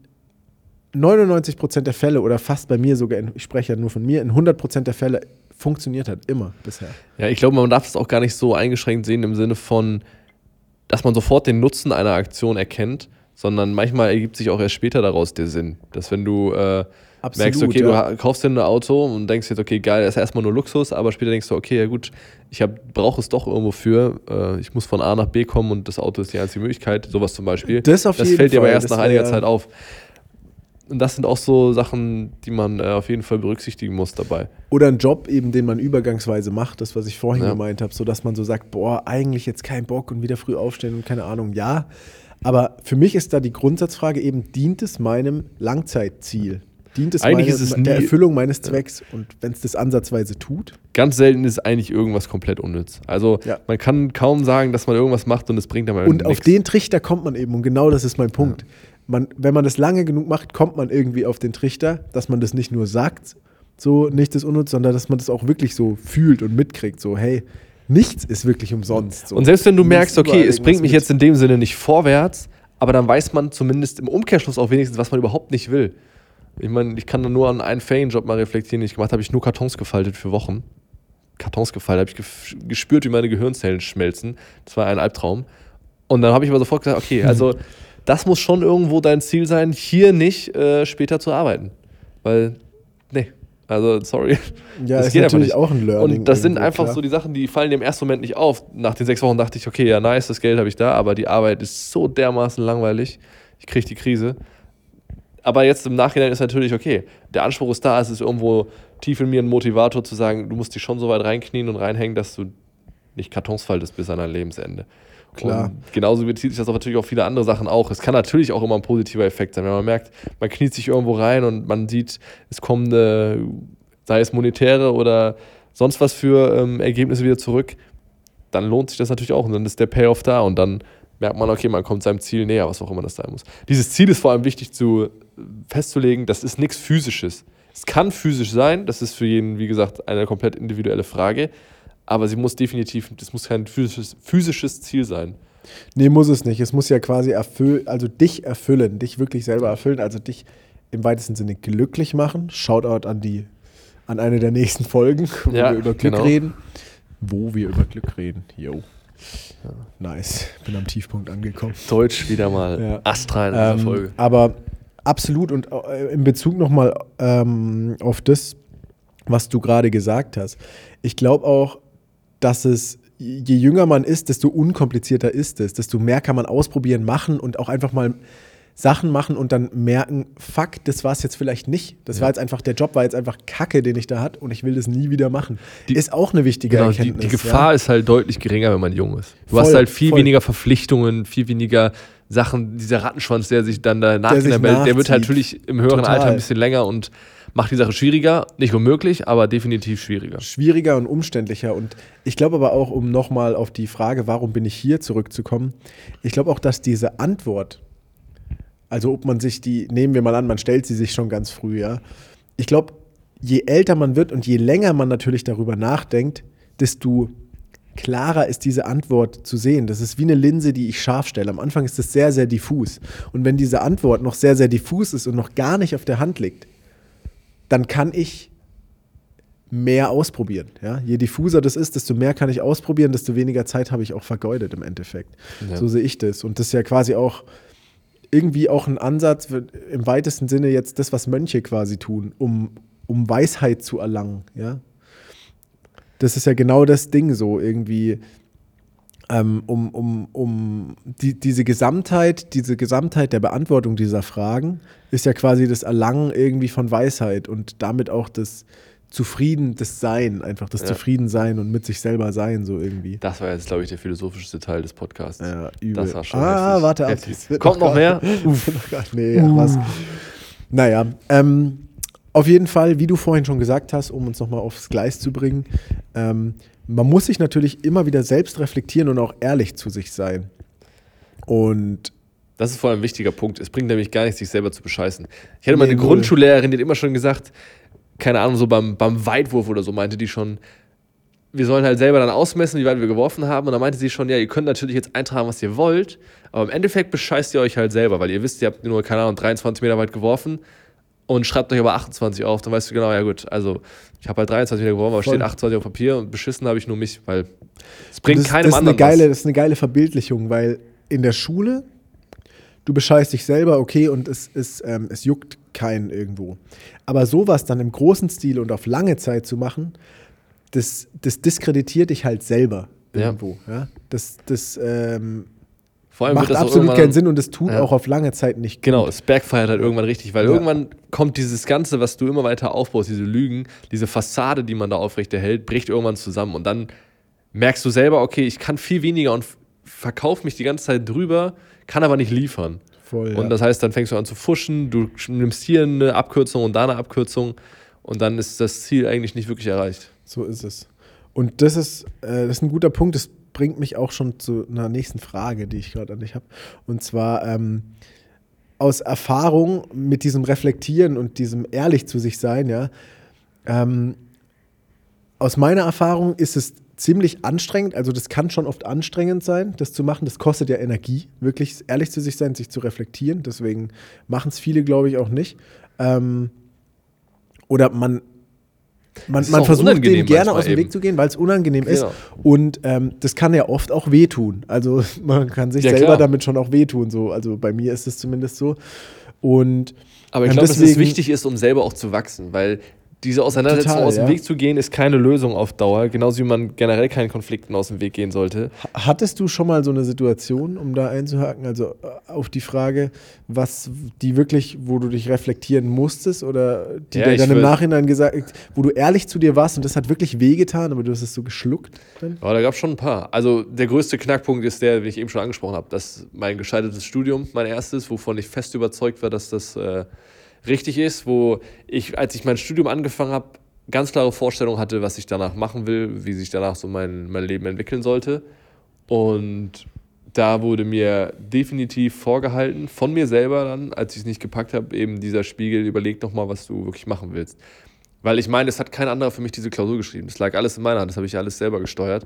99% der Fälle oder fast bei mir sogar, in, ich spreche ja nur von mir, in 100% der Fälle funktioniert hat, immer bisher. Ja, ich glaube, man darf es auch gar nicht so eingeschränkt sehen im Sinne von, dass man sofort den Nutzen einer Aktion erkennt, sondern manchmal ergibt sich auch erst später daraus der Sinn. Dass wenn du äh, Absolut, merkst, okay, ja. du kaufst dir ein Auto und denkst jetzt, okay, geil, das ist erstmal nur Luxus, aber später denkst du, okay, ja gut, ich brauche es doch irgendwo für. Äh, ich muss von A nach B kommen und das Auto ist die einzige Möglichkeit, sowas zum Beispiel. Das auf jeden fällt dir aber erst das nach einiger Zeit auf. Und das sind auch so Sachen, die man äh, auf jeden Fall berücksichtigen muss dabei. Oder ein Job eben, den man übergangsweise macht, das, was ich vorhin Ja. gemeint habe, so dass man so sagt, boah, eigentlich jetzt kein Bock und wieder früh aufstehen und keine Ahnung, ja. Aber für mich ist da die Grundsatzfrage eben, dient es meinem Langzeitziel? Dient es, Eigentlich meine, ist es der nie- Erfüllung meines Zwecks? Und wenn es das ansatzweise tut, Ganz selten ist eigentlich irgendwas komplett unnütz. Also Ja. man kann kaum sagen, dass man irgendwas macht und es bringt aber Und auf nichts. den Trichter kommt man eben, und genau das ist mein Punkt. Man, wenn man das lange genug macht, kommt man irgendwie auf den Trichter, dass man das nicht nur sagt, so nicht das unnütz, sondern dass man das auch wirklich so fühlt und mitkriegt. So, hey, nichts ist wirklich umsonst. So. Und selbst wenn du merkst, okay, es bringt mich mit. jetzt in dem Sinne nicht vorwärts, aber dann weiß man zumindest im Umkehrschluss auch wenigstens, was man überhaupt nicht will. Ich meine, ich kann da nur an einen Ferienjob mal reflektieren, den ich gemacht habe, ich nur Kartons gefaltet für Wochen. Kartons gefaltet, habe ich gespürt, wie meine Gehirnzellen schmelzen. Das war ein Albtraum. Und dann habe ich aber sofort gesagt, okay, also das muss schon irgendwo dein Ziel sein, hier nicht äh, später zu arbeiten. Weil, nee, also sorry. Ja, Das ist geht natürlich auch ein Learning. Und das sind einfach klar. so die Sachen, die fallen im ersten Moment nicht auf. Nach den sechs Wochen dachte ich, okay, ja, nice, das Geld habe ich da, aber die Arbeit ist so dermaßen langweilig. Ich kriege die Krise. Aber jetzt im Nachhinein ist natürlich okay. Der Anspruch ist da, es ist irgendwo tief in mir ein Motivator zu sagen, du musst dich schon so weit reinknien und reinhängen, dass du nicht Kartons faltest bis an dein Lebensende. Klar. Und genauso bezieht sich das auf natürlich auf viele andere Sachen auch. Es kann natürlich auch immer ein positiver Effekt sein, wenn man merkt, man kniet sich irgendwo rein und man sieht, es kommen, eine, sei es monetäre oder sonst was für ähm, Ergebnisse wieder zurück, dann lohnt sich das natürlich auch und dann ist der Payoff da und dann merkt man, okay, man kommt seinem Ziel näher, was auch immer das sein muss. Dieses Ziel ist vor allem wichtig zu festzulegen, das ist nichts Physisches. Es kann physisch sein, das ist für jeden, wie gesagt, eine komplett individuelle Frage, aber sie muss definitiv, das muss kein physisches, physisches Ziel sein. Nee, muss es nicht. Es muss ja quasi erfüllen, also dich erfüllen, dich wirklich selber erfüllen, also dich im weitesten Sinne glücklich machen. Shoutout an die, an eine der nächsten Folgen, wo Ja, wir über Glück genau. reden. Wo wir über Glück reden. Yo. Nice. Bin am Tiefpunkt angekommen. Deutsch wieder mal Ja. astral in dieser Ähm, Folge. aber absolut und äh, in Bezug nochmal ähm, auf das, was du gerade gesagt hast. Ich glaube auch, dass es, je jünger man ist, desto unkomplizierter ist es, desto mehr kann man ausprobieren, machen und auch einfach mal Sachen machen und dann merken, fuck, das war es jetzt vielleicht nicht. Das war jetzt einfach, der Job war jetzt einfach Kacke, den ich da hatte und ich will das nie wieder machen. Die- ist auch eine wichtige Genau, die, Erkenntnis. die Gefahr ja. ist halt deutlich geringer, wenn man jung ist. Du Voll, hast halt viel voll. weniger Verpflichtungen, viel weniger Sachen, dieser Rattenschwanz, der sich dann da sich nachhinein meldet, der wird nachzieht. natürlich im höheren Total. Alter ein bisschen länger und macht die Sache schwieriger. Nicht unmöglich, aber definitiv schwieriger. schwieriger und umständlicher. Und ich glaube aber auch, um nochmal auf die Frage, warum bin ich hier zurückzukommen, ich glaube auch, dass diese Antwort, also ob man sich die, nehmen wir mal an, man stellt sie sich schon ganz früh, ja. Ich glaube, je älter man wird und je länger man natürlich darüber nachdenkt, desto klarer ist diese Antwort zu sehen. Das ist wie eine Linse, die ich scharf stelle. Am Anfang ist das sehr, sehr diffus. Und wenn diese Antwort noch sehr, sehr diffus ist und noch gar nicht auf der Hand liegt, dann kann ich mehr ausprobieren. Ja? Je diffuser das ist, desto mehr kann ich ausprobieren, desto weniger Zeit habe ich auch vergeudet im Endeffekt. Ja. So sehe ich das. Und das ist ja quasi auch irgendwie auch ein Ansatz, im weitesten Sinne jetzt das, was Mönche quasi tun, um, um Weisheit zu erlangen. Ja? Das ist ja genau das Ding so irgendwie. Ähm, um um, um die, diese Gesamtheit, diese Gesamtheit der Beantwortung dieser Fragen ist ja quasi das Erlangen irgendwie von Weisheit und damit auch das Zufrieden, das Sein, einfach das Ja. Zufriedensein und mit sich selber sein, so irgendwie. Das war jetzt, glaube ich, der philosophischste Teil des Podcasts. Ja, übel. Das war schon ah, heftig. warte ab. Heftig. Kommt noch mehr? Uff. nee, ach was. Naja, ähm, auf jeden Fall, wie du vorhin schon gesagt hast, um uns nochmal aufs Gleis zu bringen, ähm, man muss sich natürlich immer wieder selbst reflektieren und auch ehrlich zu sich sein. Und Das ist vor allem ein wichtiger Punkt. Es bringt nämlich gar nichts, sich selber zu bescheißen. Ich hatte mal Nee, eine. Grundschullehrerin, die hat immer schon gesagt, keine Ahnung, so beim, beim Weitwurf oder so, meinte die schon, wir sollen halt selber dann ausmessen, wie weit wir geworfen haben. Und dann meinte sie schon, ja, ihr könnt natürlich jetzt eintragen, was ihr wollt, aber im Endeffekt bescheißt ihr euch halt selber, weil ihr wisst, ihr habt nur, keine Ahnung, 23 Meter weit geworfen und schreibt euch aber 28 auf, dann weißt du genau, ja gut, also ich habe halt 23 wieder geworfen, aber Voll. steht 28 auf Papier und beschissen habe ich nur mich, weil es bringt das, keinem das ist eine anderen geile, was. Das ist eine geile Verbildlichung, weil in der Schule, du bescheißt dich selber, okay, und es, es, ähm, es juckt keinen irgendwo. Aber sowas dann im großen Stil und auf lange Zeit zu machen, das, das diskreditiert dich halt selber Ja. irgendwo. Ja? Das, das ähm, Vor allem macht absolut keinen Sinn und es tut Ja. auch auf lange Zeit nicht Genau, es backfeiert halt irgendwann richtig, weil Ja. irgendwann kommt dieses Ganze, was du immer weiter aufbaust, diese Lügen, diese Fassade, die man da aufrechterhält, bricht irgendwann zusammen und dann merkst du selber, okay, ich kann viel weniger und verkaufe mich die ganze Zeit drüber, kann aber nicht liefern. voll. Und ja. das heißt, dann fängst du an zu fuschen, du nimmst hier eine Abkürzung und da eine Abkürzung und dann ist das Ziel eigentlich nicht wirklich erreicht. So ist es. Und das ist, äh, das ist ein guter Punkt. Das bringt mich auch schon zu einer nächsten Frage, die ich gerade an dich habe. Und zwar ähm, aus Erfahrung mit diesem Reflektieren und diesem ehrlich zu sich sein, ja. Ähm, aus meiner Erfahrung ist es ziemlich anstrengend. Also das kann schon oft anstrengend sein, das zu machen. Das kostet ja Energie, wirklich ehrlich zu sich sein, sich zu reflektieren. Deswegen machen es viele, glaube ich, auch nicht. Ähm, oder man, man, ist man versucht dem gerne aus dem eben. Weg zu gehen, weil es unangenehm ist. Genau. Und ähm, das kann ja oft auch wehtun. Also man kann sich Ja, selber klar. damit schon auch wehtun. So. Also bei mir ist es zumindest so. Und Aber ich ähm, glaube, dass es wichtig ist, um selber auch zu wachsen, weil diese Auseinandersetzung Total, aus dem ja. Weg zu gehen, ist keine Lösung auf Dauer, genauso wie man generell keinen Konflikten aus dem Weg gehen sollte. Hattest du schon mal so eine Situation, um da einzuhaken, also äh, auf die Frage, was die wirklich, wo du dich reflektieren musstest oder die Ja, dir dann im Nachhinein gesagt, wo du ehrlich zu dir warst und das hat wirklich wehgetan, aber du hast es so geschluckt dann? Aber da gab es schon ein paar. Also der größte Knackpunkt ist der, den ich eben schon angesprochen habe, dass mein gescheitertes Studium, mein erstes, wovon ich fest überzeugt war, dass das äh, richtig ist, wo ich, als ich mein Studium angefangen habe, ganz klare Vorstellung hatte, was ich danach machen will, wie sich danach so mein, mein Leben entwickeln sollte. Und da wurde mir definitiv vorgehalten, von mir selber dann, als ich es nicht gepackt habe, eben dieser Spiegel, überleg doch mal, was du wirklich machen willst. Weil ich meine, es hat kein anderer für mich diese Klausur geschrieben. Es lag alles in meiner Hand, das habe ich alles selber gesteuert.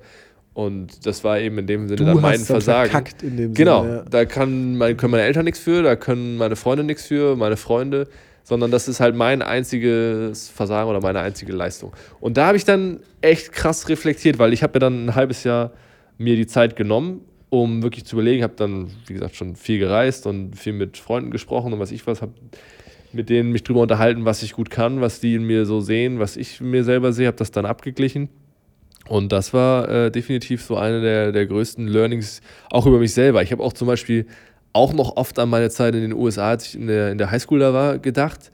Und das war eben in dem Sinne Du dann mein Versagen. verkackt in dem genau, Sinne, ja. da kann, mein, können meine Eltern nichts für, da können meine Freunde nichts für, meine Freunde, sondern das ist halt mein einziges Versagen oder meine einzige Leistung. Und da habe ich dann echt krass reflektiert, weil ich habe mir dann ein halbes Jahr mir die Zeit genommen, um wirklich zu überlegen, habe dann, wie gesagt, schon viel gereist und viel mit Freunden gesprochen und was ich was, habe mit denen mich drüber unterhalten, was ich gut kann, was die in mir so sehen, was ich in mir selber sehe, habe das dann abgeglichen. Und das war äh, definitiv so eine der, der größten Learnings, auch über mich selber. Ich habe auch zum Beispiel auch noch oft an meine Zeit in den USA, als ich in der, in der Highschool da war, gedacht,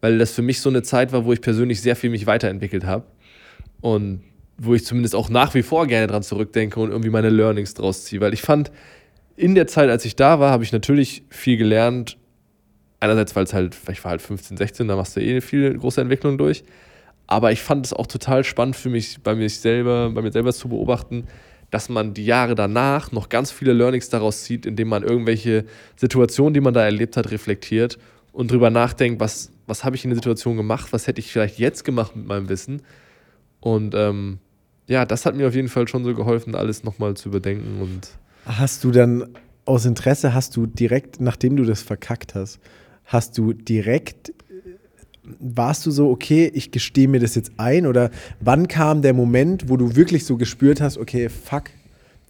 weil das für mich so eine Zeit war, wo ich persönlich sehr viel mich weiterentwickelt habe. Und wo ich zumindest auch nach wie vor gerne dran zurückdenke und irgendwie meine Learnings draus ziehe. Weil ich fand, in der Zeit, als ich da war, habe ich natürlich viel gelernt. Einerseits, weil es halt, ich war halt 15, 16, da machst du eh viel große Entwicklung durch. Aber ich fand es auch total spannend für mich, bei mir selber, bei mir selber zu beobachten, dass man die Jahre danach noch ganz viele Learnings daraus zieht, indem man irgendwelche Situationen, die man da erlebt hat, reflektiert und drüber nachdenkt, was, was habe ich in der Situation gemacht, was hätte ich vielleicht jetzt gemacht mit meinem Wissen. Und ähm, ja, das hat mir auf jeden Fall schon so geholfen, alles nochmal zu überdenken und Hast du dann aus Interesse, hast du direkt, nachdem du das verkackt hast, hast du direkt, warst du so, okay, ich gestehe mir das jetzt ein? Oder wann kam der Moment, wo du wirklich so gespürt hast, okay, fuck,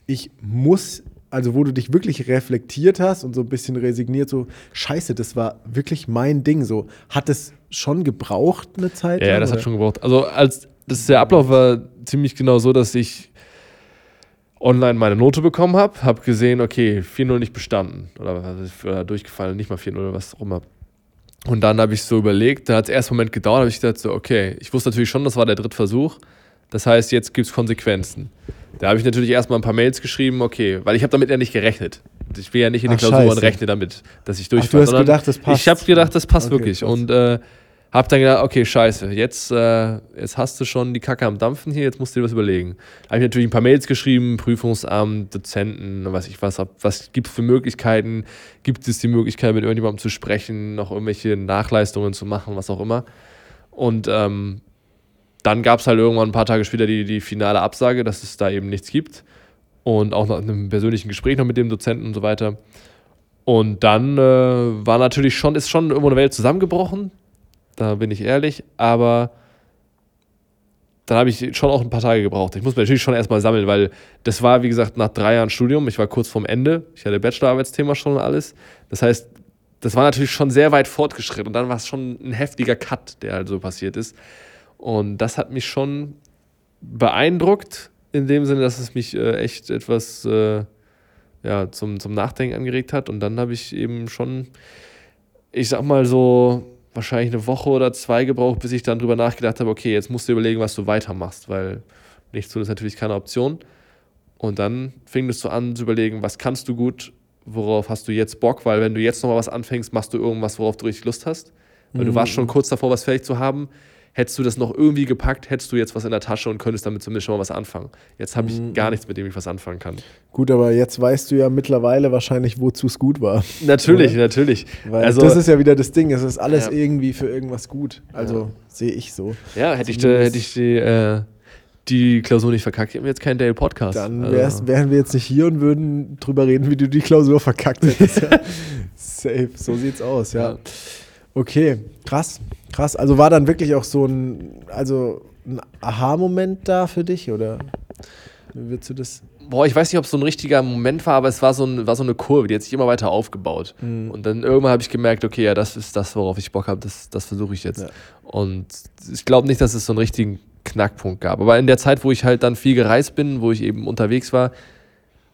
ich muss, also wo du dich wirklich reflektiert hast und so ein bisschen resigniert, so, scheiße, das war wirklich mein Ding, so. Hat es schon gebraucht eine Zeit? Ja, lang, das hat oder? schon gebraucht. Also als das der Ablauf war ziemlich genau so, dass ich online meine Note bekommen habe, habe gesehen, okay, 4-0 nicht bestanden oder, oder durchgefallen, nicht mal 4-0 was auch immer. Und dann habe ich so überlegt, da hat es erst einen Moment gedauert, habe ich gedacht so, okay, ich wusste natürlich schon, das war der dritte Versuch. Das heißt, jetzt gibt es Konsequenzen. Da habe ich natürlich erstmal ein paar Mails geschrieben, okay, weil ich habe damit ja nicht gerechnet. Ich will ja nicht in die Ach, Klausuren scheiße. rechnen damit, dass ich du durchfalle. hast gedacht, das passt. Ich habe gedacht, das passt Okay, wirklich. krass. Und äh, hab dann gedacht, okay, scheiße, jetzt, äh, jetzt hast du schon die Kacke am Dampfen hier, jetzt musst du dir was überlegen. Habe ich natürlich ein paar Mails geschrieben, Prüfungsamt, Dozenten, was ich was, was gibt es für Möglichkeiten? Gibt es die Möglichkeit, mit irgendjemandem zu sprechen, noch irgendwelche Nachleistungen zu machen, was auch immer? Und ähm, dann gab es halt irgendwann ein paar Tage später die, die finale Absage, dass es da eben nichts gibt. Und auch nach einem persönlichen Gespräch noch mit dem Dozenten und so weiter. Und dann äh, war natürlich schon, ist schon irgendwo eine Welt zusammengebrochen. Da bin ich ehrlich. Aber dann habe ich schon auch ein paar Tage gebraucht. Ich muss mir natürlich schon erstmal sammeln, weil das war, wie gesagt, nach drei Jahren Studium. Ich war kurz vorm Ende. Ich hatte Bachelorarbeitsthema schon und alles. Das heißt, das war natürlich schon sehr weit fortgeschritten. Und dann war es schon ein heftiger Cut, der halt so passiert ist. Und das hat mich schon beeindruckt, in dem Sinne, dass es mich äh, echt etwas äh, ja, zum, zum Nachdenken angeregt hat. Und dann habe ich eben schon, ich sag mal so, wahrscheinlich eine Woche oder zwei gebraucht, bis ich dann drüber nachgedacht habe, okay, jetzt musst du überlegen, was du weitermachst, weil nichts tun ist natürlich keine Option. Und dann fingst du an zu überlegen, was kannst du gut, worauf hast du jetzt Bock, weil wenn du jetzt nochmal was anfängst, machst du irgendwas, worauf du richtig Lust hast. Weil mhm. du warst schon kurz davor, was fertig zu haben. Hättest du das noch irgendwie gepackt, hättest du jetzt was in der Tasche und könntest damit zumindest schon mal was anfangen. Jetzt habe ich mhm. gar nichts, mit dem ich was anfangen kann. Gut, aber jetzt weißt du ja mittlerweile wahrscheinlich, wozu es gut war. Natürlich, oder? natürlich. Weil also, das ist ja wieder das Ding, es ist alles ja. irgendwie für irgendwas gut. Also ja. sehe ich so. Ja, hätte ich, äh, hätte ich die, äh, die Klausur nicht verkackt, hätten wir jetzt keinen Dale-Podcast. Dann also. wären wir jetzt nicht hier und würden drüber reden, wie du die Klausur verkackt hättest. Safe, so sieht's aus, ja. ja. Okay, krass, krass. Also war dann wirklich auch so ein, also ein Aha-Moment da für dich oder würdest du das? Boah, ich weiß nicht, ob es so ein richtiger Moment war, aber es war so, ein, war so eine Kurve, die hat sich immer weiter aufgebaut. Mhm. Und dann irgendwann habe ich gemerkt, okay, ja, das ist das, worauf ich Bock habe, das, das versuche ich jetzt. Ja. Und ich glaube nicht, dass es so einen richtigen Knackpunkt gab. Aber in der Zeit, wo ich halt dann viel gereist bin, wo ich eben unterwegs war,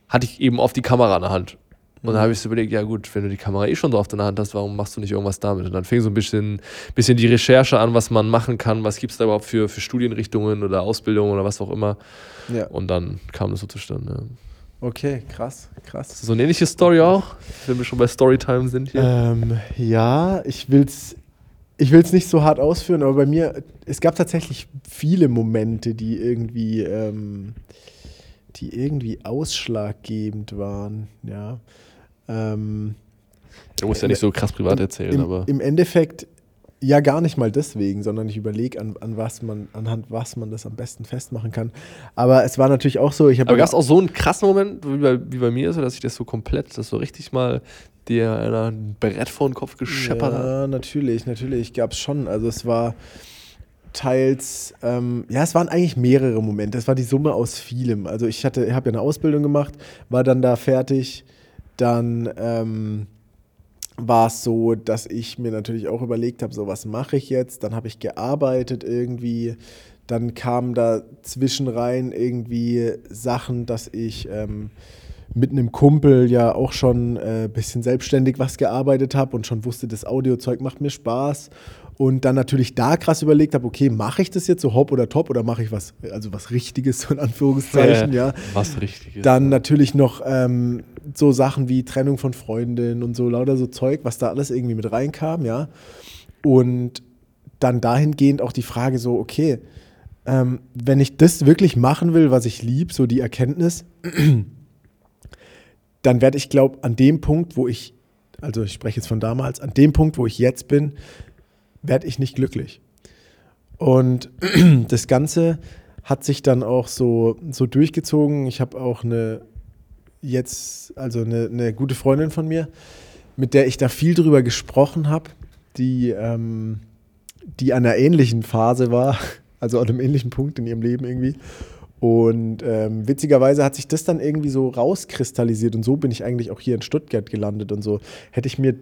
hatte ich eben oft die Kamera in der Hand. Und dann habe ich so überlegt, ja gut, wenn du die Kamera eh schon drauf in der Hand hast, warum machst du nicht irgendwas damit? Und dann fing so ein bisschen, bisschen die Recherche an, was man machen kann, was gibt es da überhaupt für, für Studienrichtungen oder Ausbildungen oder was auch immer. Ja. Und dann kam das so zustande. Okay, krass, krass. So eine ähnliche Story auch, wenn wir schon bei Storytime sind hier. Ähm, ja, ich will's, ich will es nicht so hart ausführen, aber bei mir, es gab tatsächlich viele Momente, die irgendwie, ähm, die irgendwie ausschlaggebend waren, ja. Ähm, du musst ja nicht so krass privat erzählen, im, aber. Im Endeffekt ja gar nicht mal deswegen, sondern ich überlege, an, an was man, anhand was man das am besten festmachen kann. Aber es war natürlich auch so, ich habe. Aber gab es auch so einen krassen Moment, wie bei, wie bei mir, so dass ich das so komplett, das so richtig mal dir ein Brett vor den Kopf gescheppert hat? Ja, natürlich, natürlich gab es schon. Also es war teils, ähm, ja, es waren eigentlich mehrere Momente. Es war die Summe aus vielem. Also ich hatte, habe ja eine Ausbildung gemacht, war dann da fertig, dann ähm, war es so, dass ich mir natürlich auch überlegt habe, so was mache ich jetzt? Dann habe ich gearbeitet irgendwie. Dann kamen da zwischen rein irgendwie Sachen, dass ich ähm, mit einem Kumpel ja auch schon ein äh, bisschen selbstständig was gearbeitet habe und schon wusste, das Audiozeug macht mir Spaß und dann natürlich da krass überlegt habe, okay, mache ich das jetzt so hopp oder top oder mache ich was, also was Richtiges, so in Anführungszeichen, ja. Was Richtiges. Dann natürlich noch ähm, so Sachen wie Trennung von Freundinnen und so lauter so Zeug, was da alles irgendwie mit reinkam, ja. Und dann dahingehend auch die Frage so, okay, ähm, wenn ich das wirklich machen will, was ich liebe, so die Erkenntnis, dann werde ich, glaube an dem Punkt, wo ich, also ich spreche jetzt von damals, an dem Punkt, wo ich jetzt bin, werde ich nicht glücklich. Und das Ganze hat sich dann auch so, so durchgezogen. Ich habe auch eine jetzt, also eine, eine, gute Freundin von mir, mit der ich da viel drüber gesprochen habe, die, ähm, die an einer ähnlichen Phase war, also an einem ähnlichen Punkt in ihrem Leben irgendwie. Und ähm, witzigerweise hat sich das dann irgendwie so rauskristallisiert und so bin ich eigentlich auch hier in Stuttgart gelandet und so. Hätte ich mir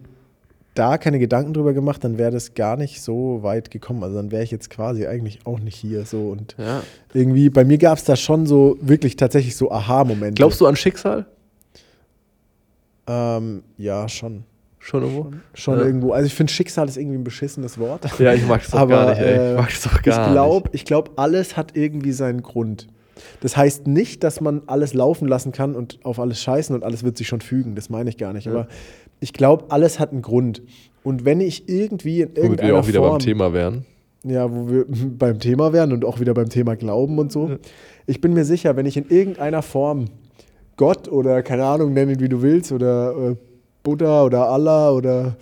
da keine Gedanken drüber gemacht, dann wäre das gar nicht so weit gekommen. Also dann wäre ich jetzt quasi eigentlich auch nicht hier so. Und ja. irgendwie, bei mir gab es da schon so wirklich tatsächlich so Aha-Momente. Glaubst du an Schicksal? Ähm, ja, schon. Schon irgendwo? Schon, schon ja. irgendwo. Also ich finde Schicksal ist irgendwie ein beschissenes Wort. Ja, ich mag es doch gar nicht. Ey. Ich mag es doch gar ich glaub, nicht. Ich glaube, alles hat irgendwie seinen Grund. Das heißt nicht, dass man alles laufen lassen kann und auf alles scheißen und alles wird sich schon fügen. Das meine ich gar nicht. Ja. Aber ich glaube, alles hat einen Grund. Und wenn ich irgendwie in irgendeiner Womit wir auch wieder Form, beim Thema wären. Ja, wo wir beim Thema wären und auch wieder beim Thema Glauben und so. Ich bin mir sicher, wenn ich in irgendeiner Form Gott oder keine Ahnung, nennen wie du willst, oder äh, Buddha oder Allah oder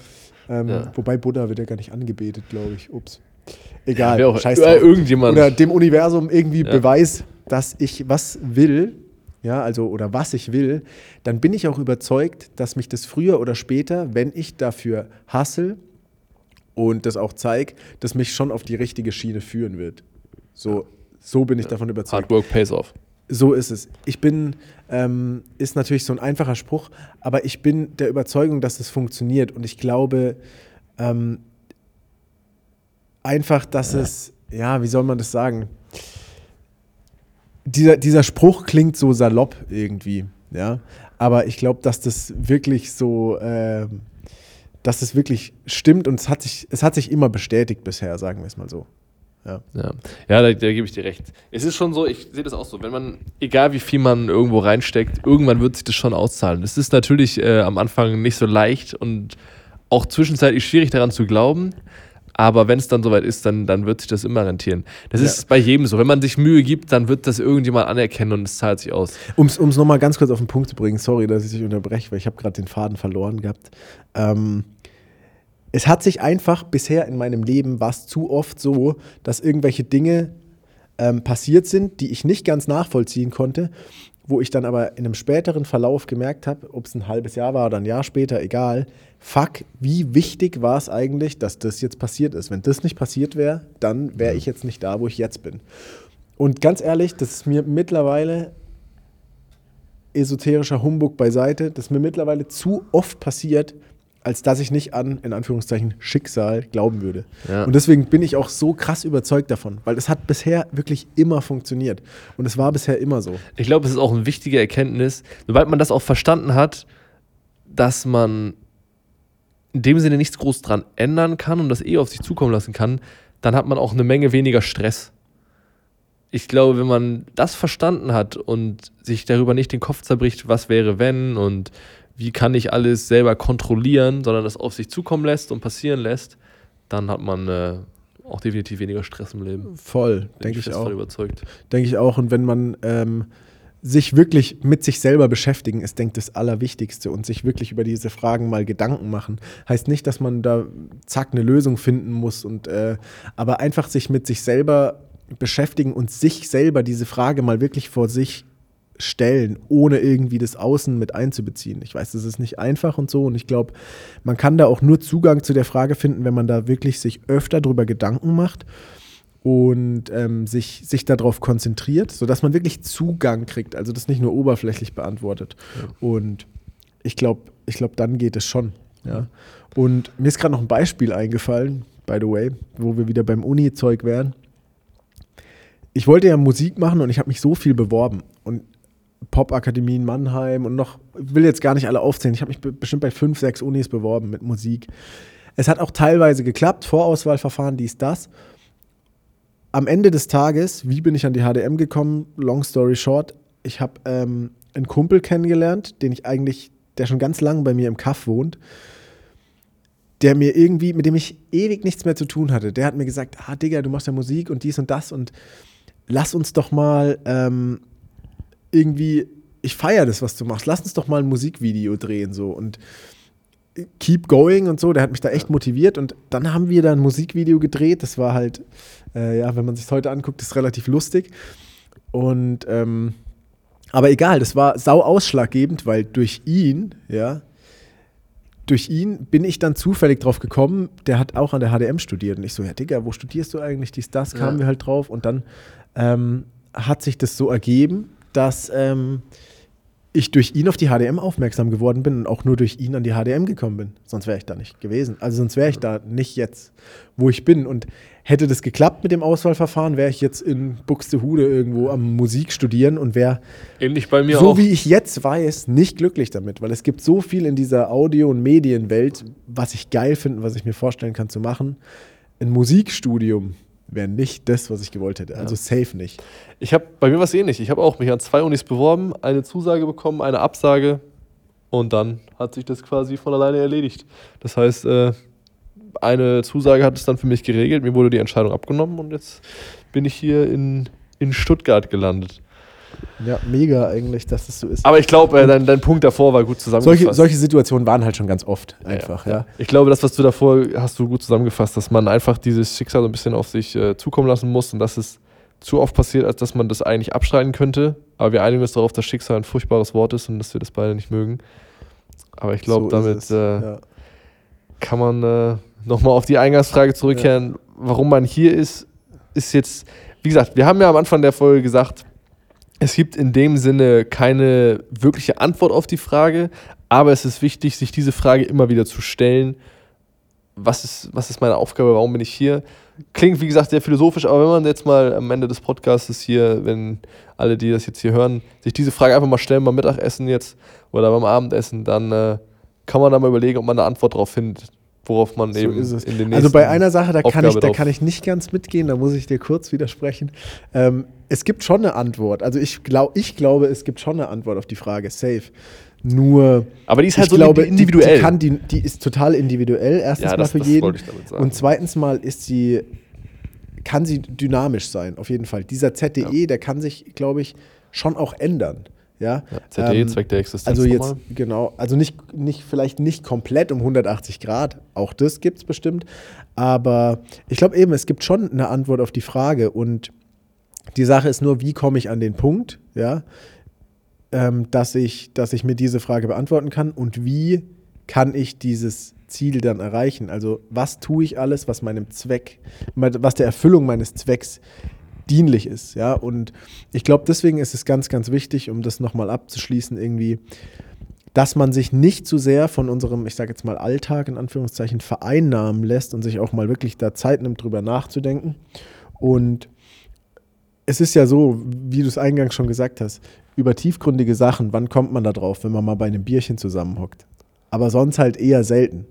ähm, ja. wobei Buddha wird ja gar nicht angebetet, glaube ich. Ups. Egal, ja, scheiß drauf. Irgendjemand. Oder dem Universum irgendwie ja. Beweis, dass ich was will, ja, also oder was ich will, dann bin ich auch überzeugt, dass mich das früher oder später, wenn ich dafür hassel und das auch zeige, das mich schon auf die richtige Schiene führen wird. So, so bin ich davon überzeugt. Hard work pays off. So ist es. Ich bin, ähm, ist natürlich so ein einfacher Spruch, aber ich bin der Überzeugung, dass es funktioniert und ich glaube ähm, einfach, dass es, ja, wie soll man das sagen? Dieser, dieser Spruch klingt so salopp irgendwie, ja, aber ich glaube, dass das wirklich so, ähm, dass das wirklich stimmt und es hat sich, es hat sich immer bestätigt bisher, sagen wir es mal so. Ja. Ja, ja da, da gebe ich dir recht. Es ist schon so, ich sehe das auch so, wenn man, egal wie viel man irgendwo reinsteckt, irgendwann wird sich das schon auszahlen. Es ist natürlich äh, am Anfang nicht so leicht und auch zwischenzeitlich schwierig daran zu glauben, aber wenn es dann soweit ist, dann, dann wird sich das immer rentieren. Das Ja. ist bei jedem so. Wenn man sich Mühe gibt, dann wird das irgendjemand anerkennen und es zahlt sich aus. Um es nochmal ganz kurz auf den Punkt zu bringen, sorry, dass ich dich unterbreche, weil ich habe gerade den Faden verloren gehabt. Ähm, es hat sich einfach bisher in meinem Leben war es zu oft so, dass irgendwelche Dinge ähm, passiert sind, die ich nicht ganz nachvollziehen konnte, wo ich dann aber in einem späteren Verlauf gemerkt habe, ob es ein halbes Jahr war oder ein Jahr später, egal, fuck, wie wichtig war es eigentlich, dass das jetzt passiert ist. Wenn das nicht passiert wäre, dann wäre ich jetzt nicht da, wo ich jetzt bin. Und ganz ehrlich, das ist mir mittlerweile esoterischer Humbug beiseite, das ist mir mittlerweile zu oft passiert, als dass ich nicht an, in Anführungszeichen, Schicksal glauben würde. Ja. Und deswegen bin ich auch so krass überzeugt davon, weil es hat bisher wirklich immer funktioniert. Und es war bisher immer so. Ich glaube, es ist auch eine wichtige Erkenntnis, sobald man das auch verstanden hat, dass man in dem Sinne nichts groß dran ändern kann und das eh auf sich zukommen lassen kann, dann hat man auch eine Menge weniger Stress. Ich glaube, wenn man das verstanden hat und sich darüber nicht den Kopf zerbricht, was wäre wenn und wie kann ich alles selber kontrollieren, sondern das auf sich zukommen lässt und passieren lässt, dann hat man äh, auch definitiv weniger Stress im Leben. Voll, denke ich fest auch. überzeugt. Denke ich auch. Und wenn man ähm, sich wirklich mit sich selber beschäftigen, ist, denke ich, das Allerwichtigste und sich wirklich über diese Fragen mal Gedanken machen. Heißt nicht, dass man da zack eine Lösung finden muss und äh, aber einfach sich mit sich selber beschäftigen und sich selber diese Frage mal wirklich vor sich stellen, ohne irgendwie das Außen mit einzubeziehen. Ich weiß, das ist nicht einfach und so und ich glaube, man kann da auch nur Zugang zu der Frage finden, wenn man da wirklich sich öfter drüber Gedanken macht und ähm, sich, sich darauf konzentriert, sodass man wirklich Zugang kriegt, also das nicht nur oberflächlich beantwortet. Und ich glaube, ich glaub, dann geht es schon. Ja. Und mir ist gerade noch ein Beispiel eingefallen, by the way, wo wir wieder beim Uni-Zeug wären. Ich wollte ja Musik machen und ich habe mich so viel beworben. Und Popakademie in Mannheim und noch, ich will jetzt gar nicht alle aufzählen, ich habe mich be- bestimmt bei fünf, sechs Unis beworben mit Musik. Es hat auch teilweise geklappt, Vorauswahlverfahren, dies, das am Ende des Tages, wie bin ich an die HDM gekommen? Long story short, ich habe ähm, einen Kumpel kennengelernt, den ich eigentlich, der schon ganz lange bei mir im Kaff wohnt, der mir irgendwie, mit dem ich ewig nichts mehr zu tun hatte. Der hat mir gesagt, ah Digga, du machst ja Musik und dies und das und lass uns doch mal ähm, irgendwie, ich feiere das, was du machst, lass uns doch mal ein Musikvideo drehen so. Und keep going und so, der hat mich da echt motiviert. Und dann haben wir da ein Musikvideo gedreht, das war halt, äh, ja, wenn man sich heute anguckt, ist relativ lustig. Und ähm, aber egal, das war sau ausschlaggebend, weil durch ihn, ja, durch ihn bin ich dann zufällig drauf gekommen, der hat auch an der HDM studiert. Und ich so, ja Digga, wo studierst du eigentlich, dies, das, kamen Ja. wir halt drauf. Und dann ähm, hat sich das so ergeben, dass ähm, ich durch ihn auf die HDM aufmerksam geworden bin und auch nur durch ihn an die HDM gekommen bin. Sonst wäre ich da nicht gewesen. Also sonst wäre ich da nicht jetzt, wo ich bin. Und hätte das geklappt mit dem Auswahlverfahren, wäre ich jetzt in Buxtehude irgendwo am Musik studieren und wäre, Ähnlich bei mir so auch. wie ich jetzt weiß, nicht glücklich damit. Weil es gibt so viel in dieser Audio- und Medienwelt, was ich geil finde, was ich mir vorstellen kann zu machen. Ein Musikstudium wäre nicht das, was ich gewollt hätte. Also safe nicht. Ich habe bei mir was ähnlich. Ich habe auch mich an zwei Unis beworben, eine Zusage bekommen, eine Absage und dann hat sich das quasi von alleine erledigt. Das heißt, äh, eine Zusage hat es dann für mich geregelt, mir wurde die Entscheidung abgenommen und jetzt bin ich hier in, in Stuttgart gelandet. Ja, mega eigentlich, dass das so ist. Aber ich glaube, äh, dein, dein Punkt davor war gut zusammengefasst. Solche, solche Situationen waren halt schon ganz oft einfach, ja. Ich glaube, das, was du davor hast du gut zusammengefasst, dass man einfach dieses Schicksal so ein bisschen auf sich äh, zukommen lassen muss und dass es zu oft passiert, als dass man das eigentlich abstreiten könnte. Aber wir einigen uns darauf, dass Schicksal ein furchtbares Wort ist und dass wir das beide nicht mögen. Aber ich glaube, So damit äh, ja. kann man äh, nochmal auf die Eingangsfrage zurückkehren, warum man hier ist, ist jetzt, wie gesagt, wir haben ja am Anfang der Folge gesagt, es gibt in dem Sinne keine wirkliche Antwort auf die Frage, aber es ist wichtig, sich diese Frage immer wieder zu stellen. Was ist, was ist meine Aufgabe? Warum bin ich hier? Klingt, wie gesagt, sehr philosophisch, aber wenn man jetzt mal am Ende des Podcasts hier, wenn alle, die das jetzt hier hören, sich diese Frage einfach mal stellen beim Mittagessen jetzt oder beim Abendessen, dann äh, kann man da mal überlegen, ob man eine Antwort darauf findet, worauf man So eben in den nächsten Also bei einer Sache, da kann, Aufgabe ich, da kann ich nicht ganz mitgehen, da muss ich dir kurz widersprechen. Ähm, es gibt schon eine Antwort. Also ich, glaub, ich glaube, es gibt schon eine Antwort auf die Frage, safe. Nur, Aber die ist halt ich so glaube, individuell. Die, die, kann, die, die ist total individuell, erstens Ja, mal das- für das jeden. Und zweitens mal ist sie, kann sie dynamisch sein, auf jeden Fall. Dieser ZDE, der kann sich, glaube ich, schon auch ändern. Ja, Ja, ZDE, Ähm, Zweck der Existenz. also jetzt, nochmal. genau, also nicht, nicht, vielleicht nicht komplett um 180 Grad, auch das gibt es bestimmt, aber ich glaube eben, es gibt schon eine Antwort auf die Frage und die Sache ist nur, wie komme ich an den Punkt, ja, ähm, dass, ich, dass ich mir diese Frage beantworten kann und wie kann ich dieses Ziel dann erreichen? Also was tue ich alles, was meinem Zweck, was der Erfüllung meines Zwecks dienlich ist, ja, und ich glaube, deswegen ist es ganz, ganz wichtig, um das nochmal abzuschließen, irgendwie, dass man sich nicht zu sehr von unserem, ich sage jetzt mal, Alltag in Anführungszeichen vereinnahmen lässt und sich auch mal wirklich da Zeit nimmt, drüber nachzudenken. Und es ist ja so, wie du es eingangs schon gesagt hast, über tiefgründige Sachen, wann kommt man da drauf, wenn man mal bei einem Bierchen zusammenhockt? Aber sonst halt eher selten.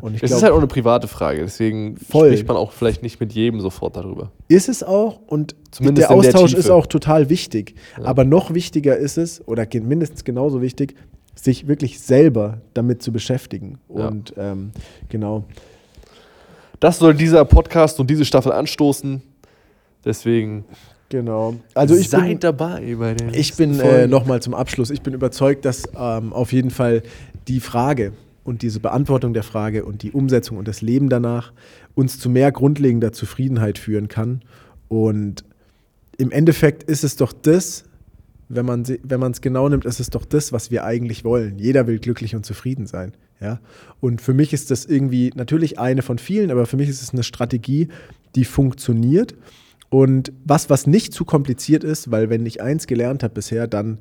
Und ich es ist glaube, halt auch eine private Frage, deswegen Voll. spricht man auch vielleicht nicht mit jedem sofort darüber. ist es auch und Zumindest der der Austausch Tiefe. ist auch total wichtig. Aber noch wichtiger ist es, oder mindestens genauso wichtig, sich wirklich selber damit zu beschäftigen. Ja. Und ähm, genau. Das soll dieser Podcast und diese Staffel anstoßen. Deswegen Genau. Also ich seid bin, dabei bei den ich bin äh, nochmal zum Abschluss, ich bin überzeugt, dass ähm, auf jeden Fall die Frage und diese Beantwortung der Frage und die Umsetzung und das Leben danach uns zu mehr grundlegender Zufriedenheit führen kann. Und im Endeffekt ist es doch das, wenn man es genau nimmt, ist es doch das, was wir eigentlich wollen. Jeder will glücklich und zufrieden sein. Ja? Und für mich ist das irgendwie natürlich eine von vielen, aber für mich ist es eine Strategie, die funktioniert. Und was, was nicht zu kompliziert ist, weil wenn ich eins gelernt habe bisher, dann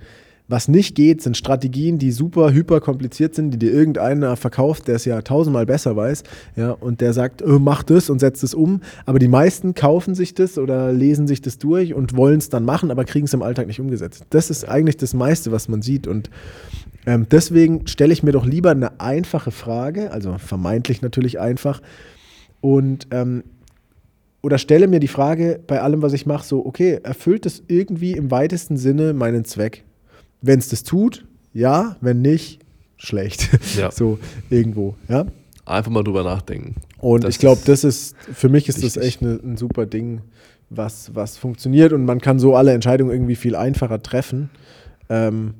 was nicht geht, sind Strategien, die super, hyper kompliziert sind, die dir irgendeiner verkauft, der es ja tausendmal besser weiß, ja, und der sagt, äh, mach das und setzt es um. Aber die meisten kaufen sich das oder lesen sich das durch und wollen es dann machen, aber kriegen es im Alltag nicht umgesetzt. Das ist eigentlich das meiste, was man sieht. Und ähm, deswegen stelle ich mir doch lieber eine einfache Frage, also vermeintlich natürlich einfach, und ähm, oder stelle mir die Frage bei allem, was ich mache, so, okay, erfüllt es irgendwie im weitesten Sinne meinen Zweck? Wenn es das tut, ja, wenn nicht, schlecht. Ja. So irgendwo, ja. Einfach mal drüber nachdenken. Und Das ich glaube, das ist, für mich ist das wichtig. echt ne, ein super Ding, was, was funktioniert und man kann so alle Entscheidungen irgendwie viel einfacher treffen. Ähm,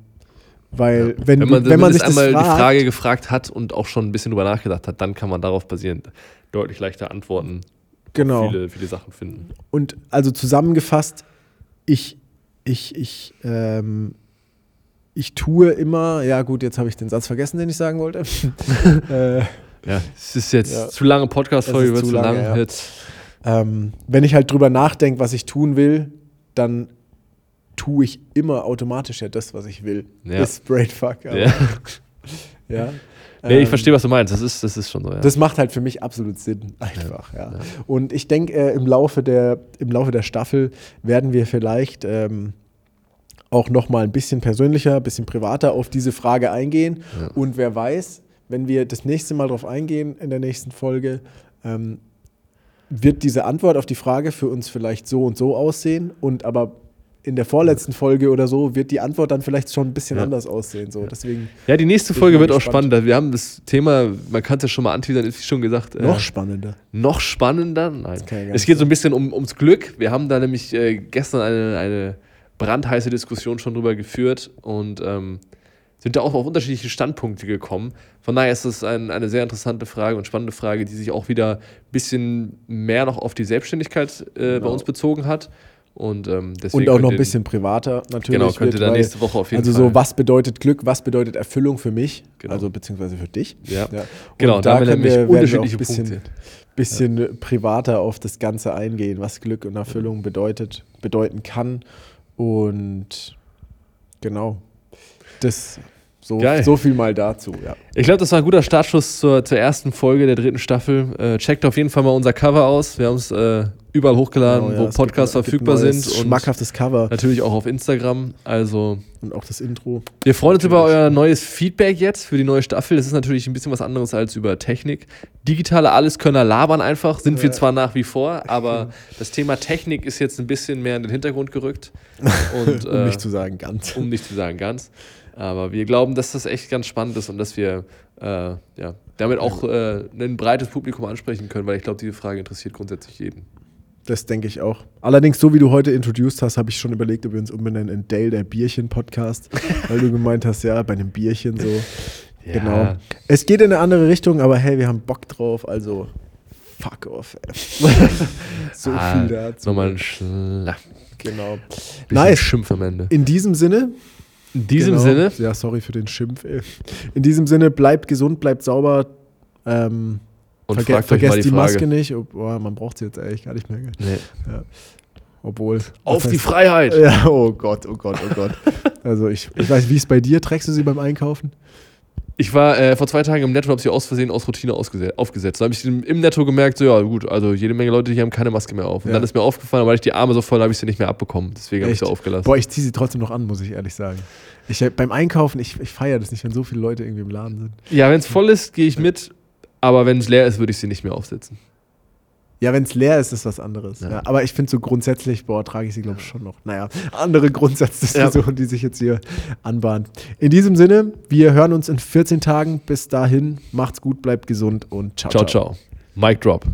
weil, wenn, Wenn man, wenn man sich das einmal fragt, die Frage gefragt hat und auch schon ein bisschen drüber nachgedacht hat, dann kann man darauf basierend deutlich leichter Antworten genau. viele, viele Sachen finden. Und also zusammengefasst, ich, ich, ich, ähm, ich tue immer, ja gut, jetzt habe ich den Satz vergessen, den ich sagen wollte. äh, Ja, es ist jetzt Ja. zu lange Podcast-Folge, wird zu zu lange, lang. ja. Jetzt. ähm, wenn ich halt drüber nachdenke, was ich tun will, dann tue ich immer automatisch ja das, was ich will. Ja. Ist Brainfuck. Aber, Ja. ja. Nee, ich Ähm, verstehe, was du meinst. Das ist, das ist schon so, ja. Das macht halt für mich absolut Sinn, einfach, ja. Und ich denke, äh, im, Laufe der, im Laufe der Staffel werden wir vielleicht ähm, auch noch mal ein bisschen persönlicher, ein bisschen privater auf diese Frage eingehen. Und wer weiß, wenn wir das nächste Mal darauf eingehen in der nächsten Folge, ähm, wird diese Antwort auf die Frage für uns vielleicht so und so aussehen und aber in der vorletzten Folge oder so wird die Antwort dann vielleicht schon ein bisschen Ja. anders aussehen. So. Deswegen ja, die nächste Folge wird auch gespannt. spannender. Wir haben das Thema, man kann es ja schon mal anteasern, ist wie schon gesagt. äh, noch spannender. noch spannender. Nein. ja Es geht so ein bisschen um, ums Glück. Wir haben da nämlich äh, gestern eine, eine brandheiße Diskussion schon drüber geführt und ähm, sind da auch auf unterschiedliche Standpunkte gekommen. Von daher ist es ein, eine sehr interessante Frage und spannende Frage, die sich auch wieder ein bisschen mehr noch auf die Selbstständigkeit äh, bei Genau. uns bezogen hat. Und, ähm, Und auch noch ein bisschen privater natürlich. Genau, könnt ihr dann nächste Woche auf jeden also Fall. so, was bedeutet Glück, was bedeutet Erfüllung für mich, Genau. also beziehungsweise für dich. Ja. Ja. Genau, Und da können wir, unterschiedliche ein bisschen, Punkte. bisschen privater auf das Ganze eingehen, was Glück und Erfüllung bedeutet, bedeuten kann. Und genau, das so, Geil. so viel mal dazu. Ja. Ich glaube, das war ein guter Startschuss zur, zur ersten Folge der dritten Staffel. Äh, checkt auf jeden Fall mal unser Cover aus. Wir haben es äh, überall hochgeladen, Genau, ja, wo Podcasts gibt- verfügbar sind. Und Schmackhaftes Cover natürlich auch auf Instagram. Also und auch das Intro. Wir freuen uns über euer neues Feedback jetzt für die neue Staffel. Das ist natürlich ein bisschen was anderes als über Technik. Digitale Alleskönner labern einfach, sind wir Ja. zwar nach wie vor, aber das Thema Technik ist jetzt ein bisschen mehr in den Hintergrund gerückt. Und, um äh, nicht zu sagen ganz. um nicht zu sagen ganz. Aber wir glauben, dass das echt ganz spannend ist und dass wir äh, ja, damit auch äh, ein breites Publikum ansprechen können, weil ich glaube, diese Frage interessiert grundsätzlich jeden. Das denke ich auch. Allerdings, so wie du heute introduced hast, habe ich schon überlegt, ob wir uns umbenennen in Dale, der Bierchen-Podcast, weil du gemeint hast, ja, bei einem Bierchen so. Genau. Es geht in eine andere Richtung, aber hey, wir haben Bock drauf, also fuck off. So Ah, viel dazu. Nochmal ein Schla Genau. bisschen Nice. Schimpf am Ende. In diesem Sinne. In diesem genau, Sinne, Ja, sorry für den Schimpf. Ey. In diesem Sinne, bleibt gesund, bleibt sauber. Ähm, und verge vergesst die die. Maske nicht. Oh, man braucht sie jetzt eigentlich gar nicht mehr. Nee. Obwohl. Auf was die heißt- Freiheit! Ja, oh Gott, oh Gott, oh Gott. Also ich, ich weiß, wie es bei dir, trägst du sie beim Einkaufen? Ich war äh, vor zwei Tagen im Netto und habe sie aus Versehen aus Routine aufgesetzt. Da habe ich im Netto gemerkt, so ja gut, also jede Menge Leute, die haben keine Maske mehr auf. Und Ja. dann ist mir aufgefallen, weil ich die Arme so voll habe, ich sie nicht mehr abbekommen. Deswegen habe ich sie aufgelassen. Boah, ich ziehe sie trotzdem noch an, muss ich ehrlich sagen. Ich, äh, beim Einkaufen, ich, ich feiere das nicht, wenn so viele Leute irgendwie im Laden sind. Ja, wenn es voll ist, gehe ich mit. Aber wenn es leer ist, würde ich sie nicht mehr aufsetzen. Ja, wenn es leer ist, ist was anderes. Ja. Ja. aber ich finde so grundsätzlich, boah, trage ich sie, glaube ich, schon noch. Naja, andere Grundsatzdiskussion, die sich jetzt hier anbahnt. In diesem Sinne, wir hören uns in 14 Tagen. Bis dahin, macht's gut, bleibt gesund und ciao, Ciao, ciao. Mic drop.